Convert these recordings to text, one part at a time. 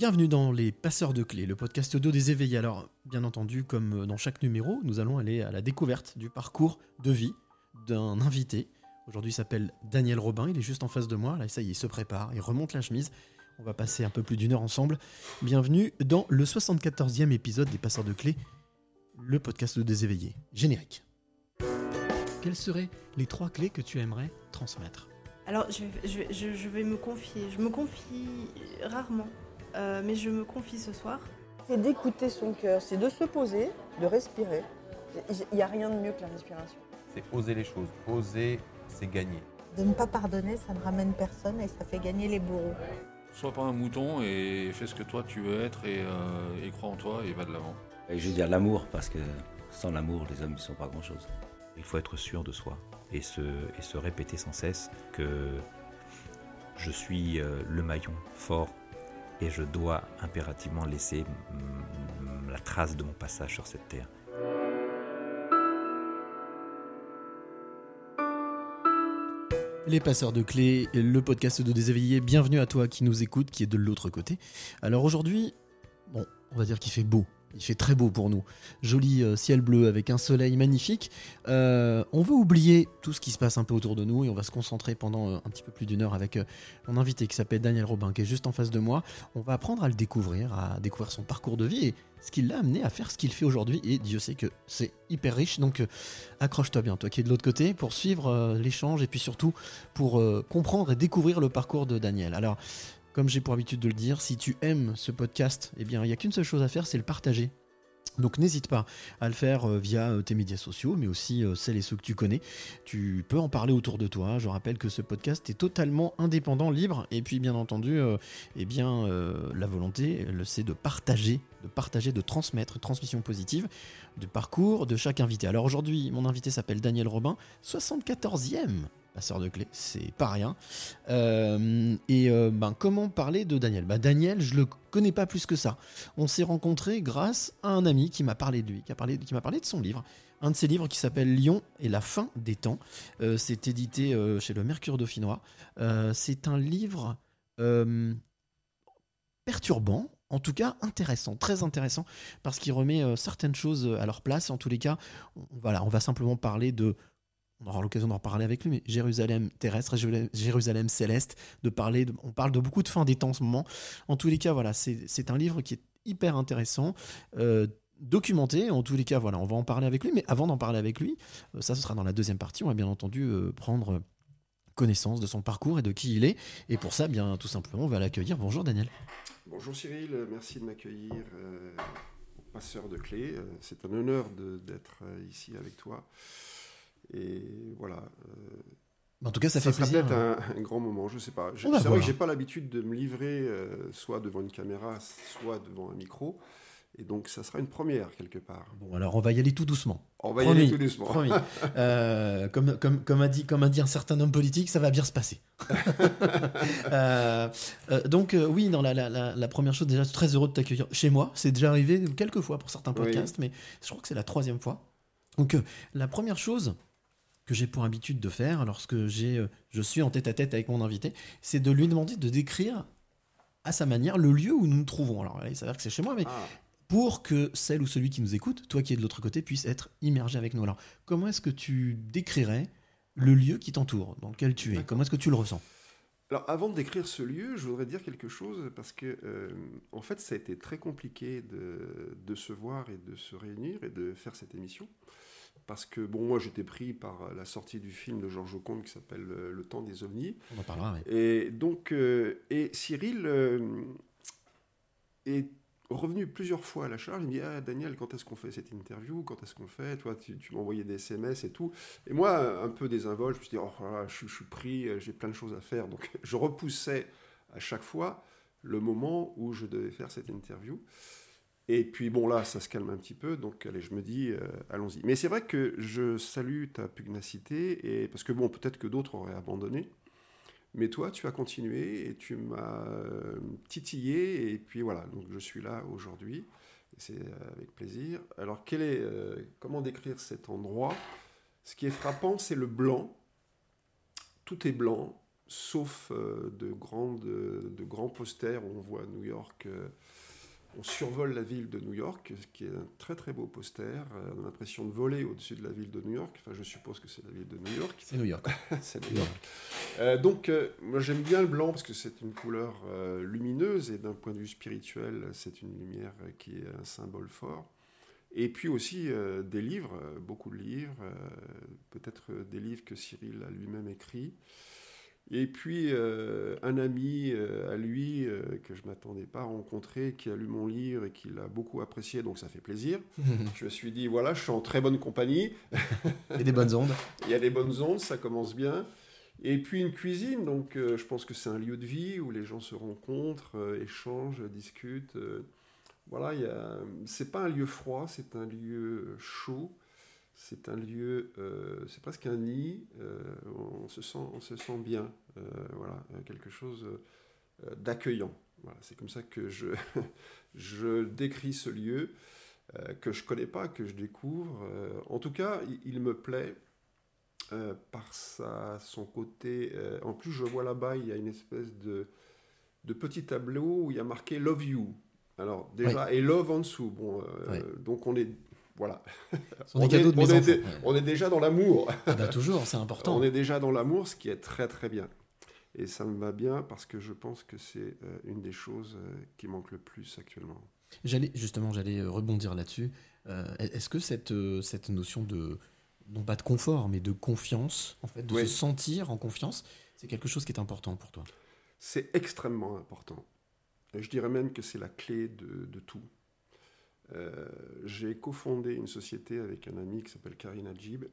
Bienvenue dans Les Passeurs de Clés, le podcast audio des éveillés. Alors, bien entendu, comme dans chaque numéro, nous allons aller à la découverte du parcours de vie d'un invité. Aujourd'hui, il s'appelle Daniel Robin, il est juste en face de moi. Là, ça y est, il se prépare, il remonte la chemise. On va passer un peu plus d'une heure ensemble. Bienvenue dans le 74e épisode des Passeurs de Clés, le podcast des éveillés. Générique. Quelles seraient les trois clés que tu aimerais transmettre? Alors, je, je- je- je vais me confier. Je me confie rarement, euh, mais je me confie ce soir. C'est d'écouter son cœur, c'est de se poser, de respirer. Il n'y a rien de mieux que la respiration. C'est oser les choses. Oser, c'est gagner. De ne pas pardonner, ça ne ramène personne et ça fait gagner les bourreaux. Sois pas un mouton et fais ce que toi tu veux être et, euh, et crois en toi et va de l'avant. Et je veux dire l'amour, parce que sans l'amour, les hommes ne sont pas grand-chose. Il faut être sûr de soi et se, et se répéter sans cesse que je suis euh, le maillon fort et je dois impérativement laisser la trace de mon passage sur cette terre. Les passeurs de clés, le podcast de Déséveillé. Bienvenue à toi qui nous écoute, qui est de l'autre côté. Alors aujourd'hui, bon, on va dire qu'il fait beau. Il fait très beau pour nous. Joli euh, ciel bleu avec un soleil magnifique. Euh, on veut oublier tout ce qui se passe un peu autour de nous et on va se concentrer pendant euh, un petit peu plus d'une heure avec mon invité qui s'appelle Daniel Robin, qui est juste en face de moi. On va apprendre à le découvrir, à découvrir son parcours de vie et ce qui l'a amené à faire ce qu'il fait aujourd'hui. Et Dieu sait que c'est hyper riche. Donc accroche-toi bien, toi qui es de l'autre côté, pour suivre l'échange et puis surtout pour comprendre et découvrir le parcours de Daniel. Alors, comme j'ai pour habitude de le dire, si tu aimes ce podcast, eh bien, il n'y a qu'une seule chose à faire, c'est le partager. Donc n'hésite pas à le faire euh, via euh, tes médias sociaux, mais aussi euh, celles et ceux que tu connais. Tu peux en parler autour de toi. Je rappelle que ce podcast est totalement indépendant, libre, et puis bien entendu, eh bien la volonté, c'est de partager, de partager, de transmettre, transmission positive du parcours de chaque invité. Alors aujourd'hui, mon invité s'appelle Daniel Robin, 74e passeur de clés, c'est pas rien. Euh, et euh, ben, comment parler de Daniel? Bah, Daniel, je le connais pas plus que ça. On s'est rencontrés grâce à un ami qui m'a parlé de lui, qui, a parlé, m'a parlé de son livre. Un de ses livres qui s'appelle Lyon et la fin des temps. Euh, c'est édité chez le Mercure Dauphinois. C'est un livre perturbant, en tout cas intéressant, très intéressant, parce qu'il remet certaines choses à leur place. En tous les cas, voilà, on va simplement parler de on aura l'occasion d'en parler avec lui, mais Jérusalem terrestre, Jérusalem- céleste, de parler, on parle de beaucoup de fin des temps en ce moment. En tous les cas, voilà, c'est un livre qui est hyper intéressant, euh, documenté. En tous les cas, voilà, on va en parler avec lui, mais avant d'en parler avec lui, euh, ça ce sera dans la deuxième partie, on va bien entendu euh, prendre connaissance de son parcours et de qui il est. Et pour ça, bien tout simplement, on va l'accueillir. Bonjour Daniel. Bonjour Cyril, merci de m'accueillir Passeur de. Euh, C'est un honneur d'être ici avec toi. Et voilà. euh, En tout cas, ça, fait sera plaisir. peut-être un, un grand moment, je sais pas. Je- On va C'est voir. vrai que j'ai pas l'habitude de me livrer euh, soit devant une caméra, soit devant un micro. Et donc ça sera une première quelque part. Bon, alors on va y aller tout doucement. On va y aller tout doucement. Promis. Euh, comme, comme, comme, a dit, comme a dit un certain homme politique, ça va bien se passer. Euh, euh, donc, oui, non, la, la, la, la première chose, déjà, je suis très heureux de t'accueillir chez moi. C'est déjà arrivé quelques fois pour certains Oui. podcasts, mais je crois que c'est la troisième fois. Donc, la première chose que j'ai pour habitude de faire lorsque j'ai, euh, je suis en tête à tête avec mon invité, c'est de lui demander de décrire à sa manière le lieu où nous nous trouvons. Alors, il s'avère que c'est chez moi, mais Ah, pour que celle ou celui qui nous écoute, toi qui es de l'autre côté, puisse être immergé avec nous. Alors, comment est-ce que tu décrirais le lieu qui t'entoure, dans lequel tu es? Comment est-ce que tu le ressens? Alors, avant de décrire ce lieu, je voudrais dire quelque chose parce que, euh, en fait, ça a été très compliqué de, de se voir et de se réunir et de faire cette émission. Parce que, bon, moi, j'étais pris par la sortie du film de Georges Comte qui s'appelle euh, Le temps des ovnis. On en parlera, oui. Et donc, euh, et Cyril euh, est revenu plusieurs fois à la charge. Il me dit Ah, Daniel, quand est-ce qu'on fait cette interview? Quand est-ce qu'on le fait? Toi, tu, tu m'as envoyé des SMS et tout. Et moi, un peu désinvolte, je me suis dit Oh, là, je, suis- je suis pris, j'ai plein de choses à faire. Donc, je repoussais à chaque fois le moment où je devais faire cette interview. Et puis bon là, ça se calme un petit peu, donc allez, je me dis, euh, allons-y. Mais c'est vrai que je salue ta pugnacité, et parce que bon, peut-être que d'autres auraient abandonné, mais toi, tu as continué et tu m'as euh, titillé, et puis voilà, donc je suis là aujourd'hui, c'est avec plaisir. Alors, euh, comment décrire cet endroit? Ce qui est frappant, c'est le blanc. Tout est blanc, sauf de, grandes, de grands posters où on voit New York. On survole la ville de New York, ce qui est un très très beau poster. Euh, on a l'impression de voler au-dessus de la ville de New York. Enfin, je suppose que c'est la ville de New York. C'est New York. c'est New York. Euh, donc, euh, moi j'aime bien le blanc parce que c'est une couleur euh, lumineuse et d'un point de vue spirituel, c'est une lumière qui est un symbole fort. Et puis aussi des livres, beaucoup de livres, peut-être des livres que Cyril a lui-même écrits. Et puis euh, un ami euh, à lui euh, que je m'attendais pas à rencontrer, qui a lu mon livre et qui l'a beaucoup apprécié, donc ça fait plaisir. je me suis dit voilà, je suis en très bonne compagnie. Et des bonnes ondes. Il y a des bonnes ondes, ça commence bien. Et puis une cuisine, donc je pense que c'est un lieu de vie où les gens se rencontrent, échangent, discutent. voilà, il y a... c'est pas un lieu froid, c'est un lieu chaud. C'est un lieu, euh, c'est presque un nid. euh, on se sent, on se sent bien. Euh, voilà, euh, quelque chose euh, d'accueillant. Voilà, c'est comme ça que je, je décris ce lieu euh, que je connais pas, que je découvre. Euh, en tout cas, il, il me plaît euh, par sa, son côté. en plus, je vois là-bas, il y a une espèce de, de petit tableau où il y a marqué Love You. Alors, déjà, et Love en dessous. Bon, Ouais. Donc, on est. Voilà. On est- on est ouais. On est déjà dans l'amour. Ah bah toujours, c'est important. On est déjà dans l'amour, ce qui est très très bien. Et ça me va bien parce que je pense que c'est euh, une des choses euh, qui manque le plus actuellement. J'allais justement, j'allais euh, rebondir là-dessus. Est-ce que cette, cette notion de non pas de confort, mais de confiance, en fait, de Oui. se sentir en confiance, c'est quelque chose qui est important pour toi? C'est extrêmement important. Je dirais même que c'est la clé de, de tout. Euh, J'ai cofondé une société avec un ami qui s'appelle Karim Adjib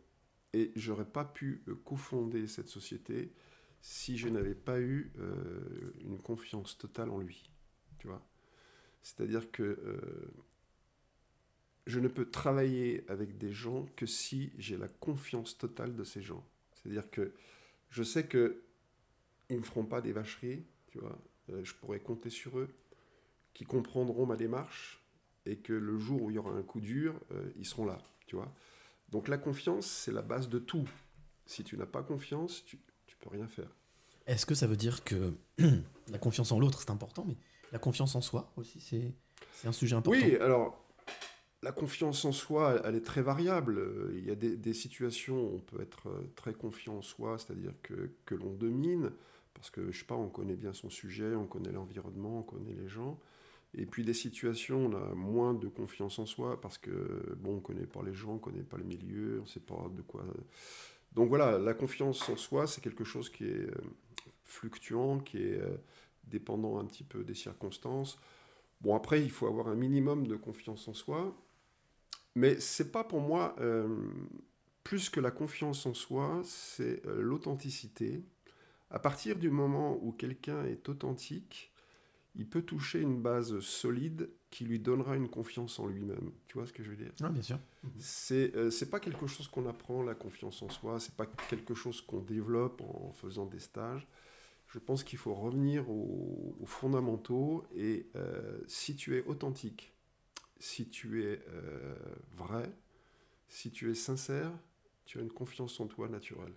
et j'aurais pas pu cofonder cette société si je n'avais pas eu euh, une confiance totale en lui. Tu vois C'est-à-dire que euh, je ne peux travailler avec des gens que si j'ai la confiance totale de ces gens. C'est-à-dire que je sais que ils ne me feront pas des vacheries, tu vois. Euh, je pourrais compter sur eux, qui comprendront ma démarche et que le jour où il y aura un coup dur, ils seront là, tu vois. Donc la confiance, c'est la base de tout. Si tu n'as pas confiance, tu peux rien faire. Est-ce que ça veut dire que la confiance en l'autre, c'est important, mais la confiance en soi aussi, c'est un sujet important Oui, alors la confiance en soi, elle, est très variable. Il y a des, des situations où on peut être euh, très confiant en soi, c'est-à-dire que, que l'on domine, parce que, je sais pas, on connaît bien son sujet, on connaît l'environnement, on connaît les gens. Et puis des situations, où on a moins de confiance en soi, parce que, bon, on connaît pas les gens, on connaît pas le milieu, on sait pas de quoi... Donc voilà, la confiance en soi, c'est quelque chose qui est euh, fluctuant, qui est euh, dépendant un petit peu des circonstances. Bon, après, il faut avoir un minimum de confiance en soi. Mais c'est pas pour moi euh, plus que la confiance en soi, c'est l'authenticité. À partir du moment où quelqu'un est authentique, il peut toucher une base solide qui lui donnera une confiance en lui-même. Tu vois ce que je veux dire? Ah, bien sûr. c'est euh, pas quelque chose qu'on apprend la confiance en soi c'est pas quelque chose qu'on développe en faisant des stages. Je pense qu'il faut revenir aux, aux fondamentaux et euh, si tu es authentique si tu es euh, vrai si tu es sincère tu as une confiance en toi naturelle.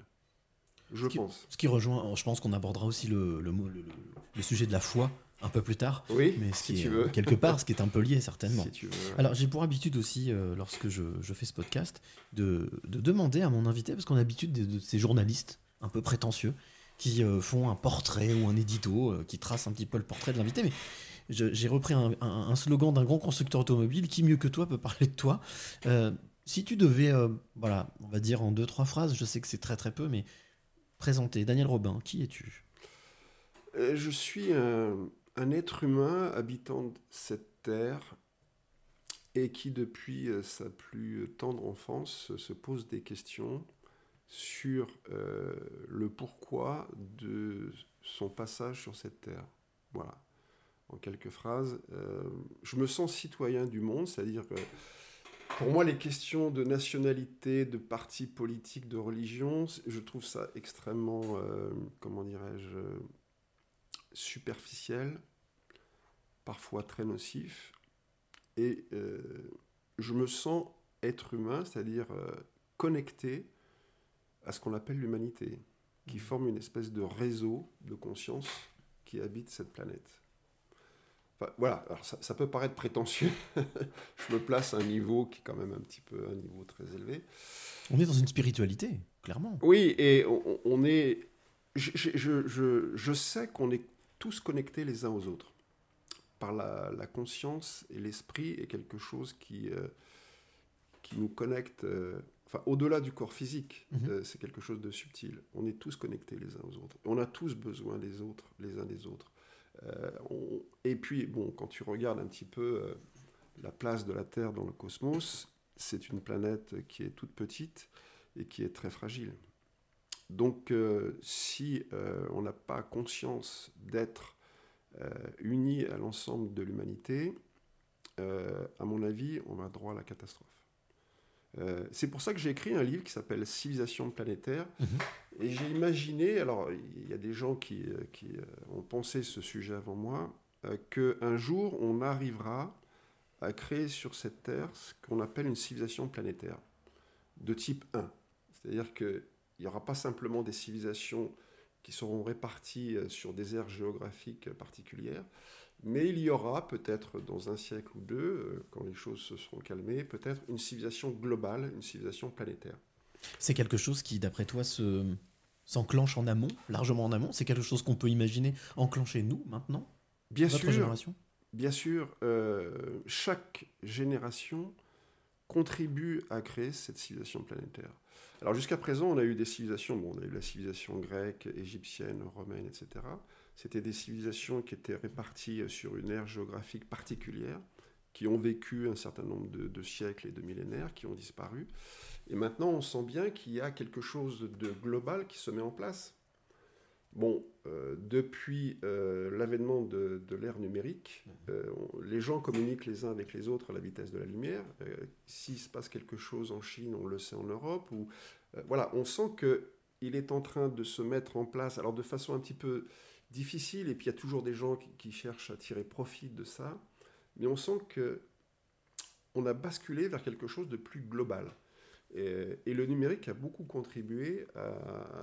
Je Ce qui- pense. Ce qui rejoint, je pense qu'on abordera aussi le, le, mot- le- le- le sujet de la foi un peu plus tard, oui mais ce si qui tu est, veux. quelque part, ce qui est un peu lié certainement. si tu veux. Alors j'ai pour habitude aussi, euh, lorsque je, je fais ce podcast, de, de demander à mon invité, parce qu'on a l'habitude de, de ces journalistes un peu prétentieux, qui euh, font un portrait ou un édito, euh, qui tracent un petit peu le portrait de l'invité, mais j'ai repris un, un- un slogan d'un grand constructeur automobile, qui mieux que toi peut parler de toi. Euh, si tu devais, euh, voilà, on va dire en deux, trois phrases, je sais que c'est très très peu, mais présenter Daniel Robin, qui es-tu? Euh, Je suis un, être humain habitant cette terre et qui, depuis euh, sa plus tendre enfance, se pose des questions sur euh, le pourquoi de son passage sur cette terre. Voilà. En quelques phrases, euh, je me sens citoyen du monde, c'est-à-dire que pour moi, les questions de nationalité, de parti politique, de religion, je trouve ça extrêmement, comment dirais-je, superficiel, parfois très nocif. Et euh, je me sens être humain, c'est-à-dire euh, connecté à ce qu'on appelle l'humanité. qui forment une espèce de réseau de conscience qui habite cette planète. Enfin, voilà, alors ça, ça peut paraître prétentieux. je me place à un niveau qui est quand même un petit peu un niveau très élevé. On est dans une spiritualité, clairement. Oui, et on, on est. Je, je- je- je sais qu'on est tous connectés les uns aux autres. Par la, la conscience et l'esprit est quelque chose qui, euh, qui nous connecte. euh, enfin, au-delà du corps physique, Mhm. euh, c'est quelque chose de subtil. On est tous connectés les uns aux autres. On a tous besoin des autres, les uns des autres. On- et puis, bon, quand tu regardes un petit peu la place de la Terre dans le cosmos, c'est une planète qui est toute petite et qui est très fragile. Donc, euh, si euh, on n'a pas conscience d'être euh, unis à l'ensemble de l'humanité, à mon avis, on va droit à la catastrophe. Euh, c'est pour ça que j'ai écrit un livre qui s'appelle Civilisation planétaire. Mhm. Et j'ai imaginé, alors il y a des gens qui, qui ont pensé ce sujet avant moi, euh, qu'un jour on arrivera à créer sur cette Terre ce qu'on appelle une civilisation planétaire de type 1. C'est-à-dire qu'il n'y aura pas simplement des civilisations qui seront réparties euh, sur des aires géographiques particulières, mais il y aura peut-être dans un siècle ou deux, euh, quand les choses se seront calmées, peut-être une civilisation globale, une civilisation planétaire. C'est quelque chose qui, d'après toi, se s'enclenche en amont, largement en amont? C'est quelque chose qu'on peut imaginer enclencher nous maintenant, Bien sûr, génération? bien sûr, euh, chaque génération contribue à créer cette civilisation planétaire. Alors jusqu'à présent, on a eu des civilisations, bon, on a eu la civilisation grecque, égyptienne, romaine, etc. C'était des civilisations qui étaient réparties sur une aire géographique particulière, qui ont vécu un certain nombre de, de siècles et de millénaires, qui ont disparu. Et maintenant, on sent bien qu'il y a quelque chose de global qui se met en place. Bon, euh, depuis euh, l'avènement de, de l'ère numérique, euh, on- les gens communiquent les uns avec les autres à la vitesse de la lumière. Euh, S'il se passe quelque chose en Chine, on le sait en Europe. Ou, euh, voilà, on sent que il est en train de se mettre en place, alors de façon un petit peu difficile, et puis il y a toujours des gens qui, qui cherchent à tirer profit de ça, mais on sent que on a basculé vers quelque chose de plus global. Et, et le numérique a beaucoup contribué à,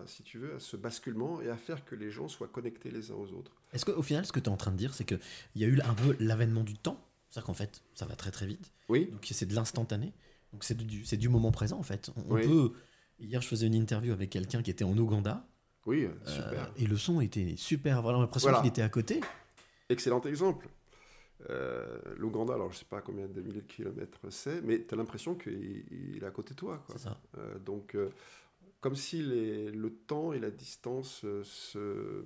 si tu veux, à ce basculement et à faire que les gens soient connectés les uns aux autres. Est-ce qu'au final, ce que tu es en train de dire, c'est qu'il y a eu un peu l'avènement du temps C'est-à-dire qu'en fait, ça va très très vite. Oui. Donc c'est de l'instantané. Donc c'est du, c'est du moment présent en fait. On, Oui. peut. Hier, je faisais une interview avec quelqu'un qui était en Ouganda. Oui, euh, super. et le son était super. Voilà, l'impression Voilà. qu'il était à côté. Excellent exemple. Euh, L'Ouganda, alors je sais pas combien de milliers de kilomètres c'est, mais tu as l'impression qu'il il est à côté de toi. quoi. Ça. Euh, donc, euh, comme si les- le temps et la distance se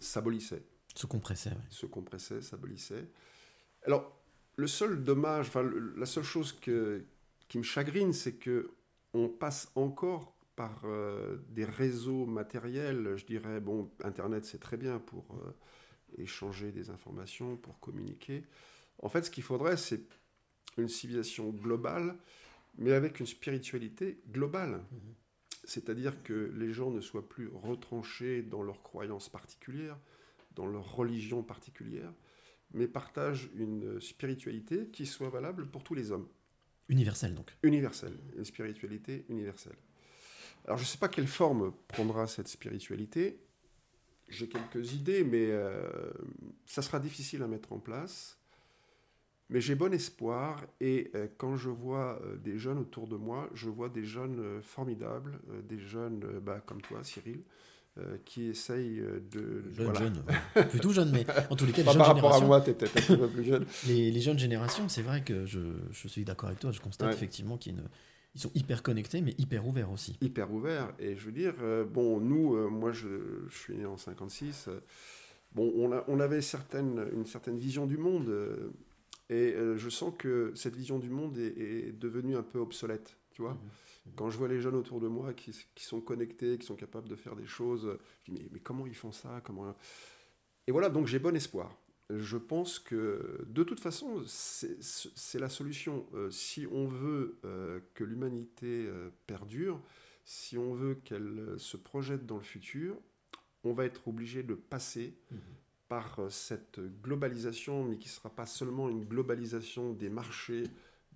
s'abolissaient, Se compressait. ouais. se compressaient, s'abolissaient. Alors, le seul dommage, enfin, la seule chose que, qui me chagrine, c'est que on passe encore par des réseaux matériels. Je dirais, bon, Internet, c'est très bien pour échanger des informations, pour communiquer. En fait, ce qu'il faudrait, c'est une civilisation globale, mais avec une spiritualité globale. C'est-à-dire que les gens ne soient plus retranchés dans leurs croyances particulières, dans leur religion particulière, mais partagent une spiritualité qui soit valable pour tous les hommes Universel donc. universelle, une spiritualité universelle. Alors je ne sais pas quelle forme prendra cette spiritualité. J'ai quelques idées, mais euh, ça sera difficile à mettre en place. Mais j'ai bon espoir et euh, quand je vois euh, des jeunes autour de moi, je vois des jeunes formidables, des jeunes bah, comme toi, Cyril, qui essayent de... Jeune, voilà. jeune. ouais. Plutôt jeune, mais en tous les cas, les Pas par rapport à moi, tu es peut-être un peu plus jeune. Les, les jeunes générations, c'est vrai que je, je suis d'accord avec toi. Je constate Ouais. effectivement qu'ils ne- ils sont hyper connectés, mais hyper ouverts aussi. hyper ouvert. Et je veux dire, euh, bon, nous, euh, moi, je, je suis né en 56. euh, bon, on, a- on avait certaine, une certaine vision du monde. et je sens que cette vision du monde est, est devenue un peu obsolète. Tu vois Quand je vois les jeunes autour de moi qui, qui sont connectés, qui sont capables de faire des choses, je dis, mais, mais comment ils font ça comment... Et voilà, donc j'ai bon espoir. Je pense que de toute façon, c'est la solution. Euh, si on veut euh, que l'humanité euh, perdure, si on veut qu'elle se projette dans le futur, on va être obligé de passer par euh, cette globalisation, mais qui ne sera pas seulement une globalisation des marchés,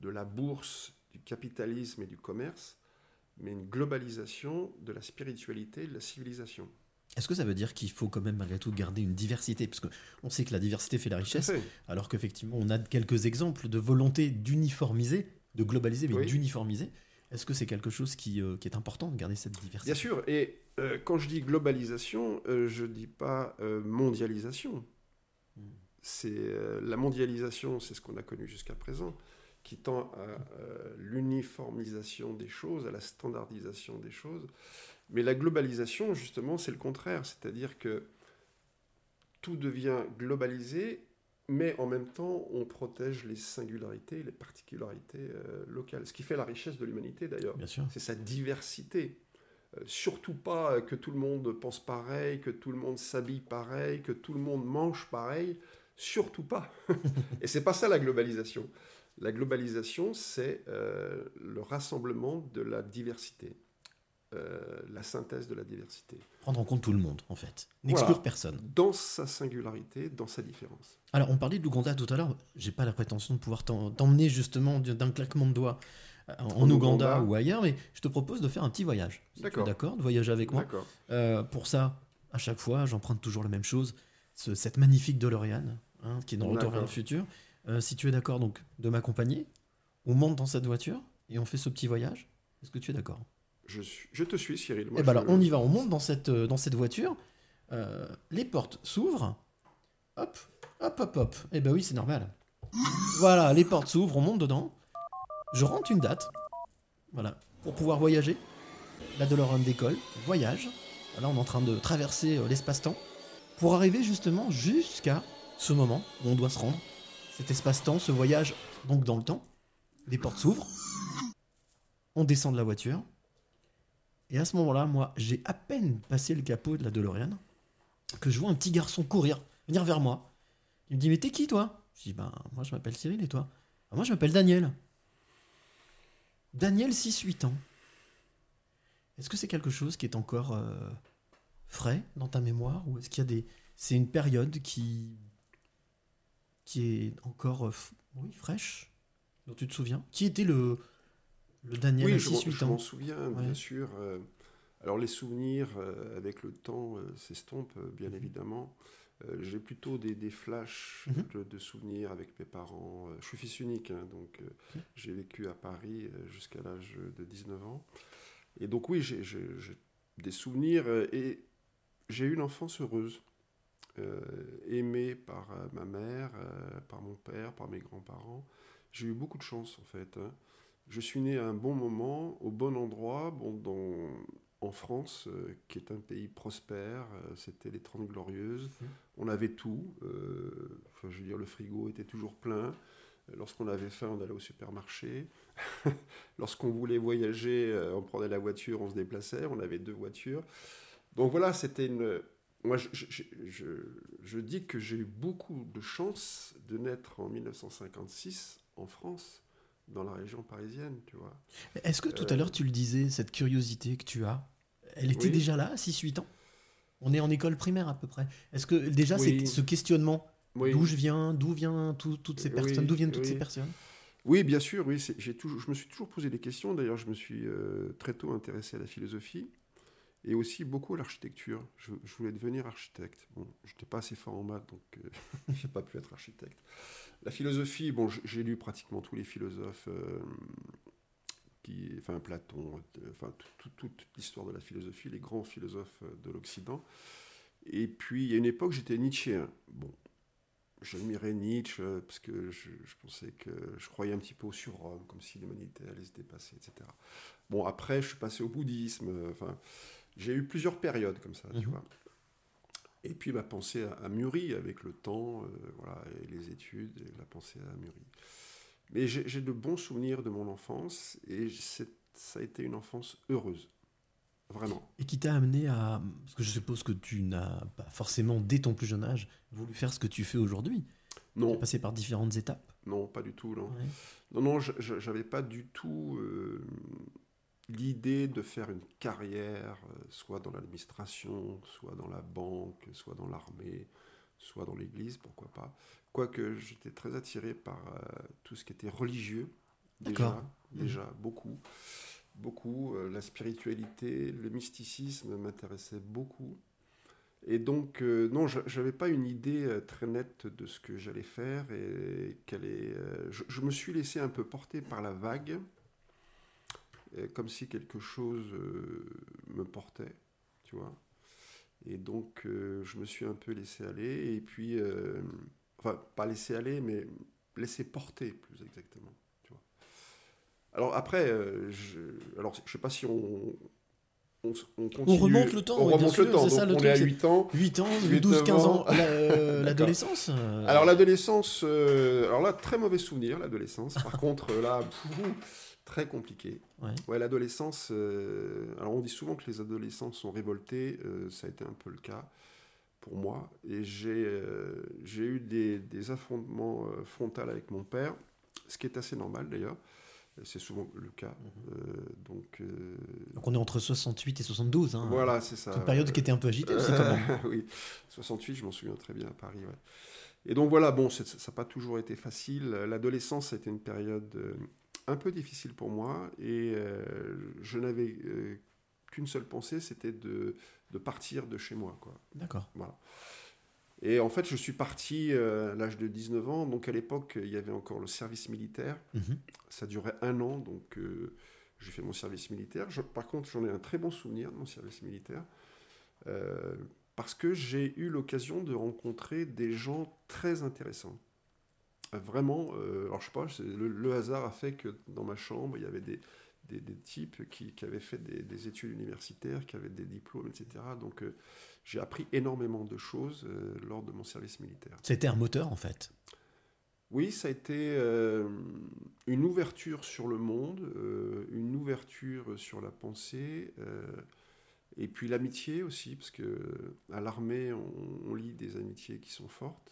de la bourse, du capitalisme et du commerce, mais une globalisation de la spiritualité et de la civilisation. Est-ce que ça veut dire qu'il faut quand même malgré tout garder une diversité? Parce qu'on sait que la diversité fait la richesse, alors qu'effectivement on a quelques exemples de volonté d'uniformiser, de globaliser, mais Oui. d'uniformiser. Est-ce que c'est quelque chose qui, euh, qui est important de garder cette diversité? Bien sûr, et euh, quand je dis globalisation, euh, je ne dis pas mondialisation. Hmm. C'est la mondialisation, c'est ce qu'on a connu jusqu'à présent, qui tend à l'uniformisation des choses, à la standardisation des choses. Mais la globalisation, justement, c'est le contraire, c'est-à-dire que tout devient globalisé, mais en même temps, on protège les singularités, les particularités euh, locales. Ce qui fait la richesse de l'humanité, d'ailleurs c'est sa diversité. Euh, surtout pas euh, que tout le monde pense pareil, que tout le monde s'habille pareil, que tout le monde mange pareil. Surtout pas. Et c'est pas ça la globalisation. La globalisation, c'est euh, le rassemblement de la diversité, Euh, la synthèse de la diversité, Prendre en compte tout le monde, en fait. N'exclure Voilà. personne. dans sa singularité, dans sa différence. Alors, on parlait de l'Ouganda tout à l'heure. J'ai pas la prétention de pouvoir t'emmener justement d'un claquement de doigts euh, en, En Ouganda, Ouganda. ou ailleurs, mais je te propose de faire un petit voyage. Si D'accord. D'accord, de voyager avec moi. D'accord. Euh, pour ça, à chaque fois, j'emprunte toujours la même chose. ce- cette magnifique DeLorean, hein, qui est dans Retour vers le futur. Euh, si tu es d'accord donc de m'accompagner, on monte dans cette voiture et on fait ce petit voyage. Est-ce que tu es d'accord? Je, suis- je te suis, Cyril. Moi, Eh ben je- alors, on y va, on monte dans cette, euh, dans cette voiture. Euh, les portes s'ouvrent. Hop, hop, hop, hop. Eh ben oui, c'est normal. Voilà, les portes s'ouvrent, on monte dedans. Je rentre une date. Voilà, pour pouvoir voyager. La DeLorean décolle, voyage. Là, on est en train de traverser euh, l'espace-temps pour arriver justement jusqu'à ce moment où on doit se rendre. Cet espace-temps, ce voyage donc dans le temps. Les portes s'ouvrent. On descend de la voiture. Et à ce moment-là, moi, j'ai à peine passé le capot de la DeLorean que je vois un petit garçon courir, venir vers moi. Il me dit Mais t'es qui, toi? Je dis Ben, moi, je m'appelle Cyril et toi? Ah, Moi, je m'appelle Daniel. Daniel, 6-8 ans. Est-ce que c'est quelque chose qui est encore euh, frais dans ta mémoire Ou est-ce qu'il y a des. C'est une période qui. qui est encore. euh, fraîche Dont tu te souviens? Qui était le. Le Daniel Oui, je m'en- 6-8 je ans m'en souviens, bien Ouais. sûr. euh, alors les souvenirs, euh, avec le temps, euh, s'estompent, euh, Mhm. bien évidemment. J'ai plutôt des, des flashs Mhm. de, de souvenirs avec mes parents. Je suis fils unique, hein, donc j'ai vécu à Paris jusqu'à l'âge de 19 ans. Et donc oui, j'ai des souvenirs et j'ai eu une enfance heureuse. euh, aimée par ma mère, euh, par mon père, par mes grands-parents. J'ai eu beaucoup de chance en fait. hein. Je suis né à un bon moment, au bon endroit, bon, dans, en France, euh, qui est un pays prospère. euh, C'était les Trente Glorieuses. On avait tout. euh, enfin, je veux dire, le frigo était toujours plein. Lorsqu'on avait faim, on allait au supermarché. Lorsqu'on voulait voyager, on prenait la voiture, on se déplaçait. On avait deux voitures. Donc voilà, c'était une. Moi, je, je- je- je- je dis que j'ai eu beaucoup de chance de naître en 1956 en France, dans la région parisienne, tu vois. Est-ce que tout à Euh, l'heure tu le disais, cette curiosité que tu as, elle était Oui. déjà là à 6-8 ans? On est en école primaire à peu près. Est-ce que déjà Oui. c'est ce questionnement, Oui. d'où je viens, d'où viennent tout- toutes ces personnes, d'où viennent toutes oui. ces personnes? Oui, bien sûr, oui. J'ai toujours, je me suis toujours posé des questions. D'ailleurs, je me suis euh, très tôt intéressé à la philosophie et aussi beaucoup l'architecture. Je, voulais devenir architecte. Bon, je n'étais pas assez fort en maths, donc euh, j'ai pas pu être architecte. La philosophie, bon, j'ai lu pratiquement tous les philosophes, euh, qui, enfin Platon, euh, enfin tout- tout- toute l'histoire de la philosophie, les grands philosophes euh, de l'Occident. Et puis, il y a une époque, j'étais nietzschéen. Bon, j'admirais Nietzsche parce que je, pensais que je croyais un petit peu au surhomme, comme si l'humanité allait se dépasser, etc. Bon, après, je suis passé au bouddhisme. Enfin, j'ai eu plusieurs périodes comme ça, tu Mhm. vois. Et puis ma pensée a, a mûri avec le temps, euh, voilà, et les études, et la pensée a mûri. Mais j'ai de bons souvenirs de mon enfance et ça a été une enfance heureuse, vraiment. Et qui t'a amené à. Parce que je suppose que tu n'as pas forcément, dès ton plus jeune âge, voulu faire ce que tu fais aujourd'hui. Tu Non, es passé par différentes étapes. non, pas du tout, non. Ouais. Non, non, j'avais pas du tout euh, l'idée de faire une carrière, euh, soit dans l'administration, soit dans la banque, soit dans l'armée, soit dans l'église, pourquoi pas. Quoique j'étais très attiré par euh, tout ce qui était religieux, déjà, déjà beaucoup. beaucoup. Euh, La spiritualité, le mysticisme m'intéressait beaucoup. Et donc, euh, non, je n'avais pas une idée très nette de ce que j'allais faire. Et quelle est, je, je me suis laissé un peu porter par la vague, comme si quelque chose euh, me portait, tu vois. Et donc, euh, je me suis un peu laissé aller. Et puis, euh, enfin, pas laissé aller, mais laissé porter, plus exactement. Tu vois. Alors après, euh, je, alors, je sais pas si on, on, s- on continue. remonte le temps, On oui, remonte le temps. c'est ça, le on est truc, à c'est- 8 ans. 8 ans, 8, 12, 15 ans, la- euh, l'adolescence euh, Alors l'adolescence, euh, alors là, très mauvais souvenir, l'adolescence. Par contre, euh, là, pfff, très compliqué. Ouais. l'adolescence, euh, alors on dit souvent que les adolescents sont révoltés, euh, ça a été un peu le cas pour moi. Et j'ai euh, eu des, des affrontements frontaux avec mon père, ce qui est assez normal d'ailleurs. C'est souvent le cas. Euh, donc, Donc on est entre 68 et 72. Hein. voilà, c'est ça. C'est une période qui était un peu agitée aussi quand même. oui, 68, je m'en souviens très bien à Paris. ouais. Et donc voilà, bon, ça n'a pas toujours été facile. L'adolescence a été une période un peu difficile pour moi et euh, je n'avais euh, qu'une seule pensée, c'était de, de partir de chez moi. Quoi. D'accord. Voilà. Et en fait, je suis parti euh, à l'âge de 19 ans. Donc à l'époque, il y avait encore le service militaire. Mhm. Ça durait un an, donc j'ai fait mon service militaire. Je- par contre, j'en ai un très bon souvenir de mon service militaire. parce que j'ai eu l'occasion de rencontrer des gens très intéressants. Vraiment, euh, alors je sais pas, le, le hasard a fait que dans ma chambre, il y avait des, des, des types qui, qui avaient fait des, des études universitaires, qui avaient des diplômes, etc. Donc euh, j'ai appris énormément de choses euh, lors de mon service militaire. C'était un moteur en fait. Oui, ça a été une ouverture sur le monde, une ouverture sur la pensée, et puis l'amitié aussi, parce que à l'armée, on, on lit des amitiés qui sont fortes,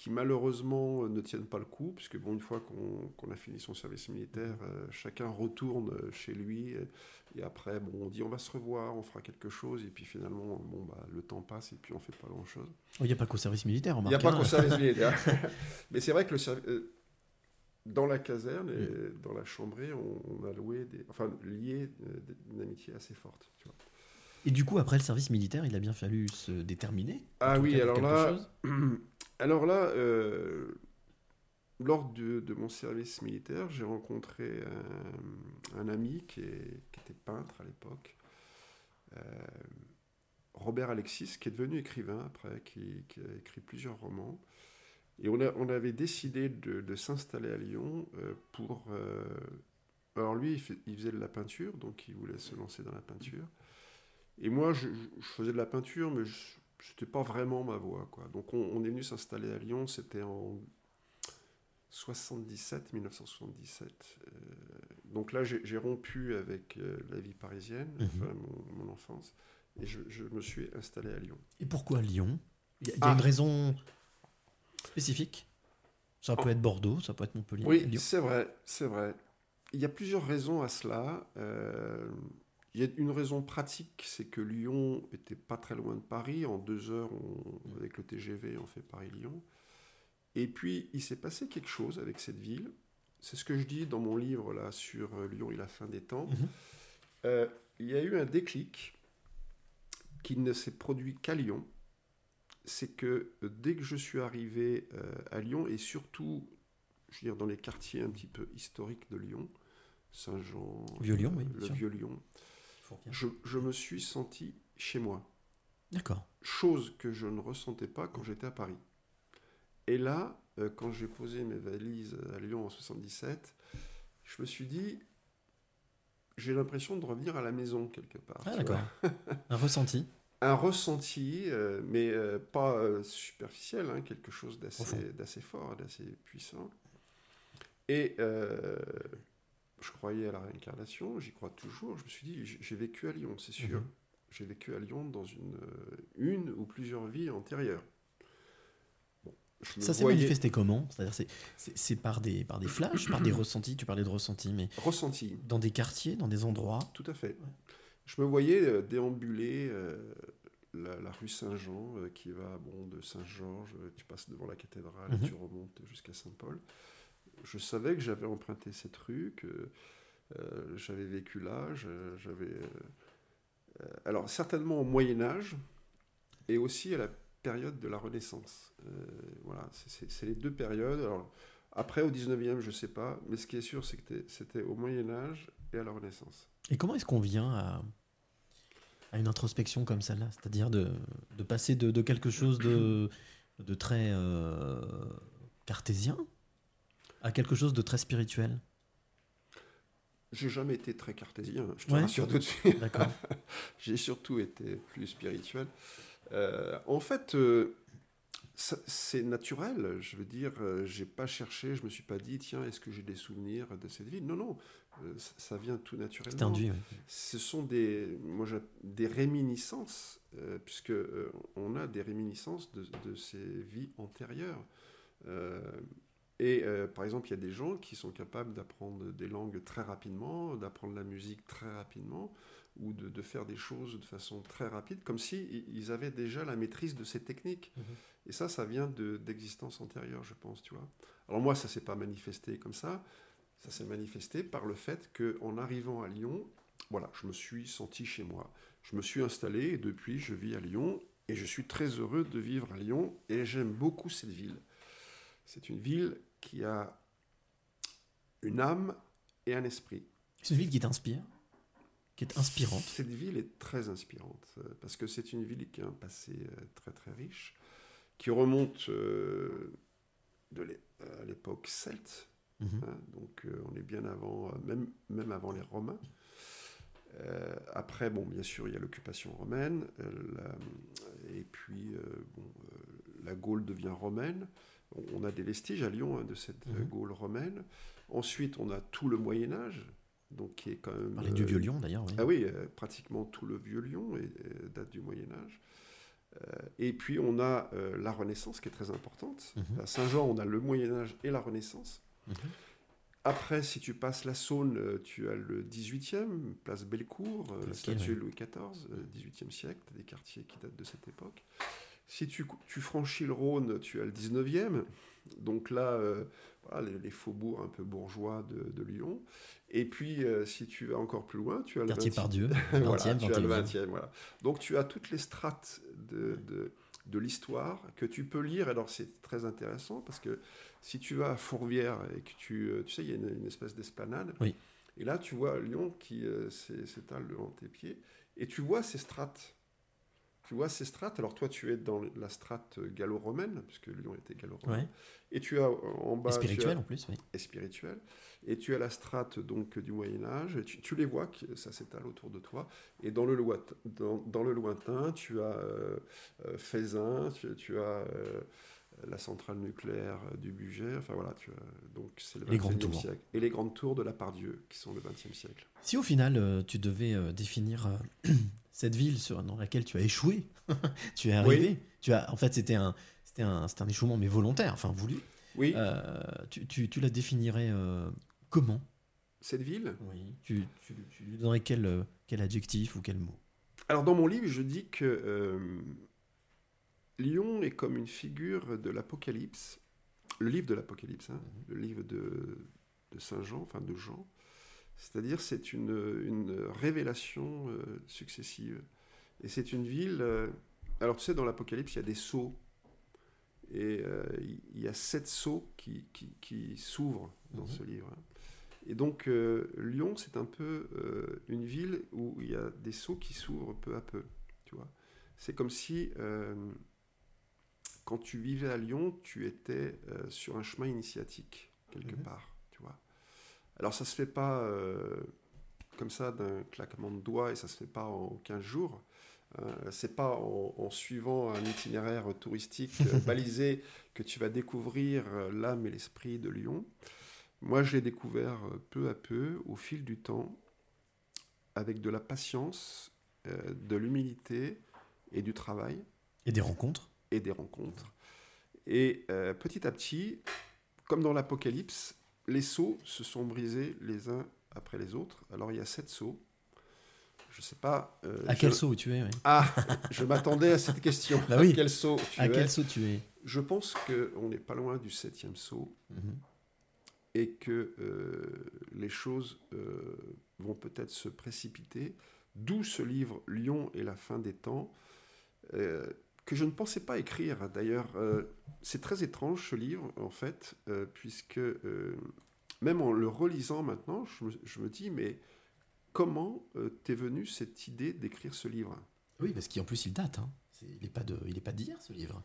qui malheureusement ne tiennent pas le coup, puisque bon, une fois qu'on a fini son service militaire, euh, chacun retourne chez lui, et, et après, bon, on dit on va se revoir, on fera quelque chose, et puis finalement, bon, bah, le temps passe, et puis on fait pas grand-chose. Il n'y a pas qu'au service militaire, Il n'y a pas qu'au service militaire. Mais c'est vrai que le euh, dans la caserne et dans la chambrée, on, on a loué des, enfin lié euh, une amitié assez forte. tu vois. Et du coup, après le service militaire, il a bien fallu se déterminer. Ah oui, alors là, chose? alors là, euh, lors de, mon service militaire, j'ai rencontré un, un ami qui, était peintre à l'époque, euh, Robert Alexis, qui est devenu écrivain après, qui, a écrit plusieurs romans. Et on, avait décidé de, s'installer à Lyon euh, pour... euh, alors lui, il faisait de la peinture, donc il voulait se lancer dans la peinture. Et moi, je, je faisais de la peinture, mais je n'était pas vraiment ma voie. Quoi. Donc on, on est venu s'installer à Lyon, c'était en 77, 1977. Euh, donc là, j'ai rompu avec euh, la vie parisienne, Mhm. enfin, mon, mon enfance, et je, je me suis installé à Lyon. Et pourquoi Lyon? Il y a, il y a Ah. une raison spécifique? Ça peut Oh. être Bordeaux, ça peut être Montpellier. Oui, c'est vrai, c'est vrai. Il y a plusieurs raisons à cela. Euh, il y a une raison pratique, c'est que Lyon était pas très loin de Paris. En deux heures, on- avec le TGV, on fait Paris-Lyon. Et puis, il s'est passé quelque chose avec cette ville. C'est ce que je dis dans mon livre là sur euh, Lyon et la fin des temps. Mhm. Euh, il y a eu un déclic qui ne s'est produit qu'à Lyon. C'est que euh, dès que je suis arrivé euh, à Lyon, et surtout je veux dire, dans les quartiers un petit peu historiques de Lyon, Saint-Jean, Vieux-Lyon, oui, euh, le je, je me suis senti chez moi. D'accord. Chose que je ne ressentais pas quand j'étais à Paris. Et là, euh, quand j'ai posé mes valises à Lyon en 77, je me suis dit, j'ai l'impression de revenir à la maison quelque part. Ah, d'accord. Un ressenti. Un ressenti, euh, mais euh, pas euh, superficiel, hein, quelque chose d'assez, fort, d'assez puissant. Et je croyais à la réincarnation, j'y crois toujours. Je me suis dit, j'ai vécu à Lyon, c'est sûr. Mhm. J'ai vécu à Lyon dans une, euh, une ou plusieurs vies antérieures. Bon, Ça s'est voyais- manifesté comment? C'est-à-dire, c'est- par des, par des flashs, par des ressentis Tu parlais de ressentis, mais Ressenti. dans des quartiers, dans des endroits? Tout à fait. Je me voyais euh, déambuler euh, la, la rue Saint-Jean euh, qui va bon, de Saint-Georges, tu passes devant la cathédrale Mhm. et tu remontes jusqu'à Saint-Paul. Je savais que j'avais emprunté cette rue, que Euh, j'avais vécu là, j'avais. euh, euh, alors, certainement au Moyen-Âge et aussi à la période de la Renaissance. Euh, voilà, c'est- les deux périodes. Après, au 19e, je ne sais pas, mais ce qui est sûr, c'est que c'était au Moyen-Âge et à la Renaissance. Et comment est-ce qu'on vient à, une introspection comme celle-là? C'est-à-dire de, passer de, quelque chose de, très euh, cartésien à quelque chose de très spirituel J'ai jamais été très cartésien, je te Ouais. rassure tout de suite. D'accord. J'ai surtout été plus spirituel. Euh, en fait, euh, c'est naturel. Je veux dire, euh, j'ai pas cherché, je me suis pas dit, tiens, est-ce que j'ai des souvenirs de cette vie Non, non, ça, vient tout naturellement. C'est induit, oui. Ce sont des, moi, des réminiscences, euh, puisque on a des réminiscences de, de ces vies antérieures. Et euh, par exemple, il y a des gens qui sont capables d'apprendre des langues très rapidement, d'apprendre la musique très rapidement, ou de, de faire des choses de façon très rapide, comme si ils avaient déjà la maîtrise de ces techniques. Mhm. Et ça, ça vient de- d'existence antérieure, je pense, tu vois. Alors moi, ça s'est pas manifesté comme ça. Ça s'est manifesté par le fait que, en arrivant à Lyon, voilà, je me suis senti chez moi. Je me suis installé et depuis, je vis à Lyon et je suis très heureux de vivre à Lyon et j'aime beaucoup cette ville. C'est une ville qui a une âme et un esprit. C'est une ville qui t'inspire, qui est inspirante. Cette ville est très inspirante euh, parce que c'est une ville qui a un passé euh, très très riche, qui remonte euh, de à l'époque celte. Mhm. hein, donc euh, on est bien avant, même, même avant les Romains. Euh, après, bon, bien sûr, il y a l'occupation romaine, la- et puis bon, la Gaule devient romaine. On, a des vestiges à Lyon hein, de cette Mhm. Gaule romaine. Ensuite, on a tout le Moyen Âge, donc qui est quand même. Parler du euh, vieux Lyon d'ailleurs. oui. ah oui, euh, pratiquement tout le vieux Lyon et, euh, date du Moyen Âge. Et puis on a la Renaissance qui est très importante. Mhm. À Saint-Jean, on a le Moyen Âge et la Renaissance. Mhm. Après, si tu passes la Saône, tu as le 18e, place Bellecour, la statue de Louis XIV, euh, 18e siècle, tu as des quartiers qui datent de cette époque. Si tu, tu franchis le Rhône, tu as le 19e. Donc là, euh, voilà, les, les faubourgs un peu bourgeois de, de Lyon. Et puis, euh, si tu vas encore plus loin, tu as le Quartier 20e Pardieu, voilà, 20e, tu as le 21e. 20e, voilà. Donc tu as toutes les strates de, de, de l'histoire que tu peux lire. Alors c'est très intéressant parce que si tu vas à Fourvière et que tu... euh, Tu sais, il y a une, une espèce d'esplanade. Oui. Et là, tu vois Lyon qui euh, s'é- s'étale devant tes pieds. Et tu vois ces strates. Tu vois ces strates. Alors toi, tu es dans la strate gallo-romaine, puisque Lyon était gallo-romain. Ouais. Et tu as en bas... Et as- spirituel en plus, oui. et spirituel. Et tu as la strate donc du Moyen Âge. et Tu, tu les vois, ça s'étale autour de toi. Et dans le lointain, dans, dans le lointain tu as euh, euh, Faisin, tu, tu as euh, la centrale nucléaire du budget. Enfin voilà, tu as, donc c'est le Les grandes 21e tours. siècle. Et les grandes tours de la Pardieu, qui sont le 20e siècle. Si au final euh, tu devais euh, définir euh, cette ville dans laquelle tu as échoué, tu es arrivé, tu as, en fait c'était un, c'était un, un échouement mais volontaire, enfin voulu. Oui, Euh, tu, tu, tu la définirais euh, comment? Cette ville? Oui. Tu, tu, tu lui donnerais quel, quel adjectif ou quel mot? Alors dans mon livre, je dis que euh, Lyon est comme une figure de l'Apocalypse, le livre de l'Apocalypse, hein, le livre de, de Saint Jean, enfin de Jean. C'est-à-dire c'est une, une révélation euh, successive. Et c'est une ville... euh, alors tu sais, dans l'Apocalypse, il y a des sceaux. Et euh, il y a sept sceaux qui, qui, qui s'ouvrent dans Mhm. ce livre. hein. Et donc Lyon, c'est un peu une ville où il y a des sceaux qui s'ouvrent peu à peu. Tu vois, c'est comme si euh, quand tu vivais à Lyon, tu étais euh, sur un chemin initiatique quelque Mhm. part. Tu vois. Alors ça se fait pas euh, comme ça d'un claquement de doigts et ça se fait pas en 15 jours. Euh, c'est pas en, en suivant un itinéraire touristique euh, balisé que tu vas découvrir l'âme et l'esprit de Lyon. Moi, je l'ai découvert peu à peu, au fil du temps, avec de la patience, de l'humilité et du travail Et des rencontres? Et des rencontres. Et euh, petit à petit, comme dans l'Apocalypse, les seaux se sont brisés les uns après les autres. Alors il y a sept seaux. Je sais pas. euh, À je- quel saut tu es oui. Ah, je m'attendais à cette question. Bah oui. À quel saut tu À es quel saut tu es Je pense qu'on n'est pas loin du septième saut. Mhm. et que euh, les choses vont peut-être se précipiter. D'où ce livre Lyon et la fin des temps, que je ne pensais pas écrire. D'ailleurs, euh, c'est très étrange ce livre, en fait, euh, puisque euh, même en le relisant maintenant, je me, dis, mais comment t'es venue cette idée d'écrire ce livre? Oui, parce qu'en plus, il date. hein. Il n'est pas de- pas d'hier, ce livre.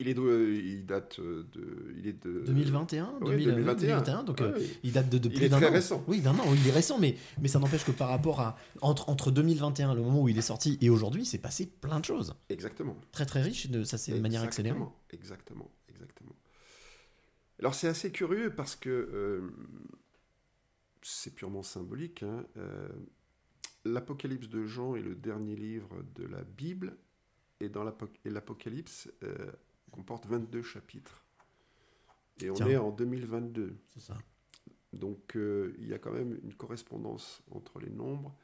Il, est de, il date de... Il est de 2021, ouais, 2000, 2021. donc Ouais, euh, ouais. il date de, plus est d'un an. récent. Oui, d'un an, il est récent, mais, mais ça n'empêche que par rapport à. Entre, entre 2021, le moment où il est sorti, et aujourd'hui, c'est passé plein de choses. Exactement. Très très riche, de, ça c'est de manière accélérée. Exactement, Exactement. Alors c'est assez curieux parce que euh, c'est purement symbolique. hein, euh, L'Apocalypse de Jean est le dernier livre de la Bible et dans l'Apocalypse euh, comporte 22 chapitres. Et on Tiens. est en 2022. C'est ça. Donc euh, il y a quand même une correspondance entre les nombres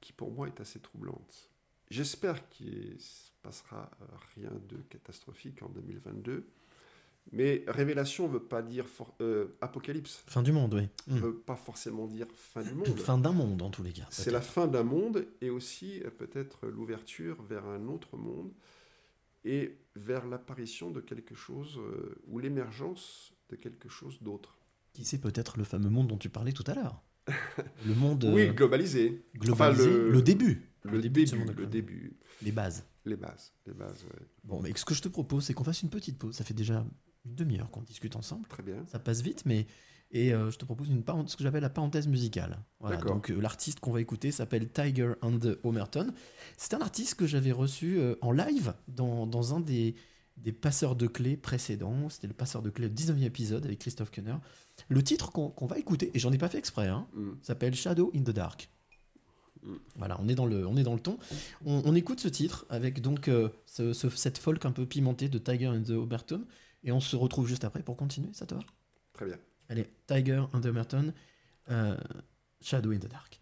qui pour moi est assez troublante. J'espère qu'il ne se passera euh, rien de catastrophique en 2022. Mais révélation ne veut pas dire for- euh, apocalypse. Fin du monde, oui. Ne Mm. veut pas forcément dire fin du monde. Fin d'un monde, en tous les cas. C'est la fin d'un monde et aussi peut-être l'ouverture vers un autre monde et vers l'apparition de quelque chose euh, ou l'émergence de quelque chose d'autre. Qui c'est peut-être le fameux monde dont tu parlais tout à l'heure Le monde Oui, euh, globalisé. globalisé, Enfin, le, début. Le, de début, monde le début. Les bases. Les bases, les bases, ouais. Bon, mais ce que je te propose, c'est qu'on fasse une petite pause. Ça fait déjà une demi-heure qu'on discute ensemble. Très bien. Ça passe vite, mais. Et euh, je te propose une ce que j'appelle la parenthèse musicale. Voilà, donc euh, l'artiste qu'on va écouter s'appelle Tiger and the Homerton. C'est un artiste que j'avais reçu euh, en live dans, dans un des, des passeurs de clés précédents. C'était le passeur de clés, le 19e épisode avec Christophe Kenner. Le titre qu'on va écouter, et j'en ai pas fait exprès, hein, Mm. s'appelle Shadow in the Dark. Mm. Voilà, on est dans le, on est dans le ton. On, on écoute ce titre avec donc ce- ce- cette folk un peu pimentée de Tiger and the Homerton, et on se retrouve juste après pour continuer. Ça te va? Très bien. Allez, Tiger Homerton, euh, Shadow in the Dark.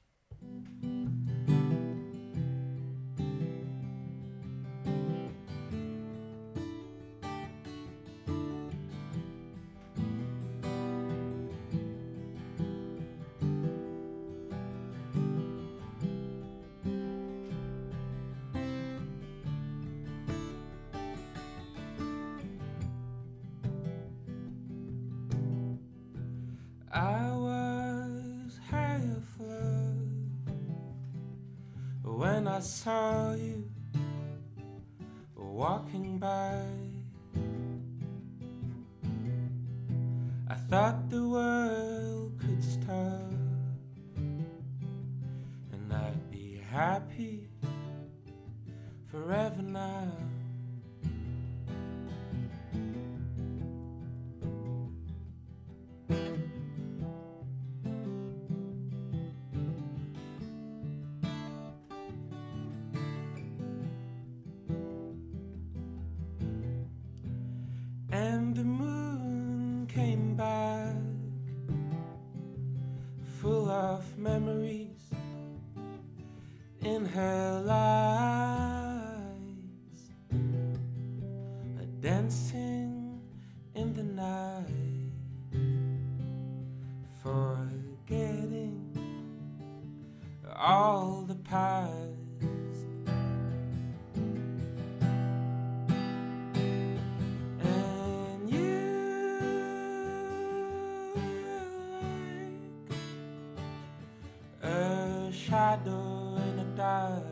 Saw you shadow in the dark.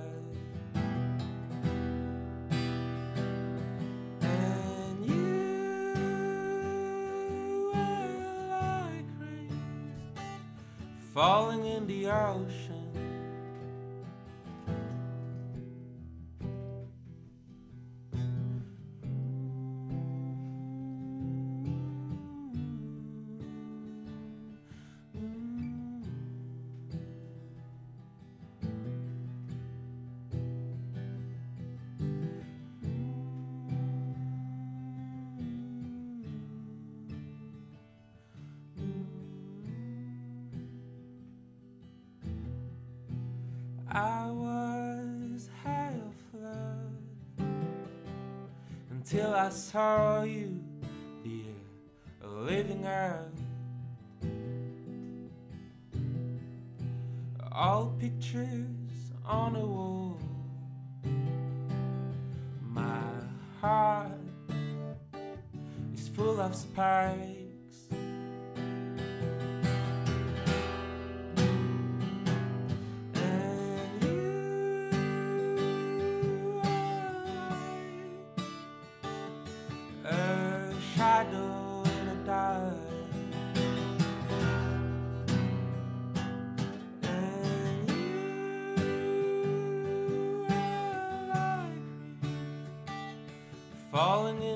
And you are like rain falling in the ocean. I was high off love until I saw you, dear, living out. All pictures on a wall, my heart is full of spies.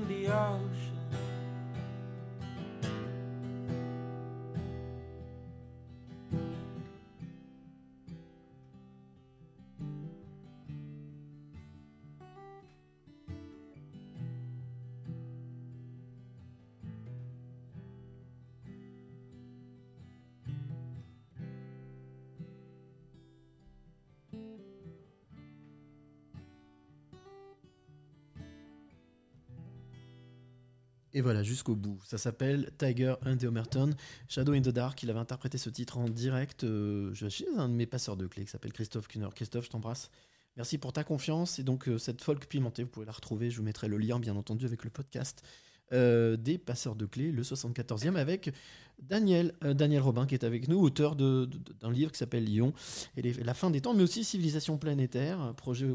The ocean. Et voilà, jusqu'au bout. Ça s'appelle Tiger and the Omerton, Shadow in the Dark. Il avait interprété ce titre en direct euh, chez un de mes passeurs de clés qui s'appelle Christophe Kuhner. Christophe, je t'embrasse. Merci pour ta confiance. Et donc, euh, cette folk pimentée, vous pouvez la retrouver. Je vous mettrai le lien, bien entendu, avec le podcast euh, des passeurs de clés, le 74e, avec Daniel, euh, Daniel Robin, qui est avec nous, auteur de- de- d'un livre qui s'appelle Lyon et la fin des temps, mais aussi Civilisation planétaire, projet,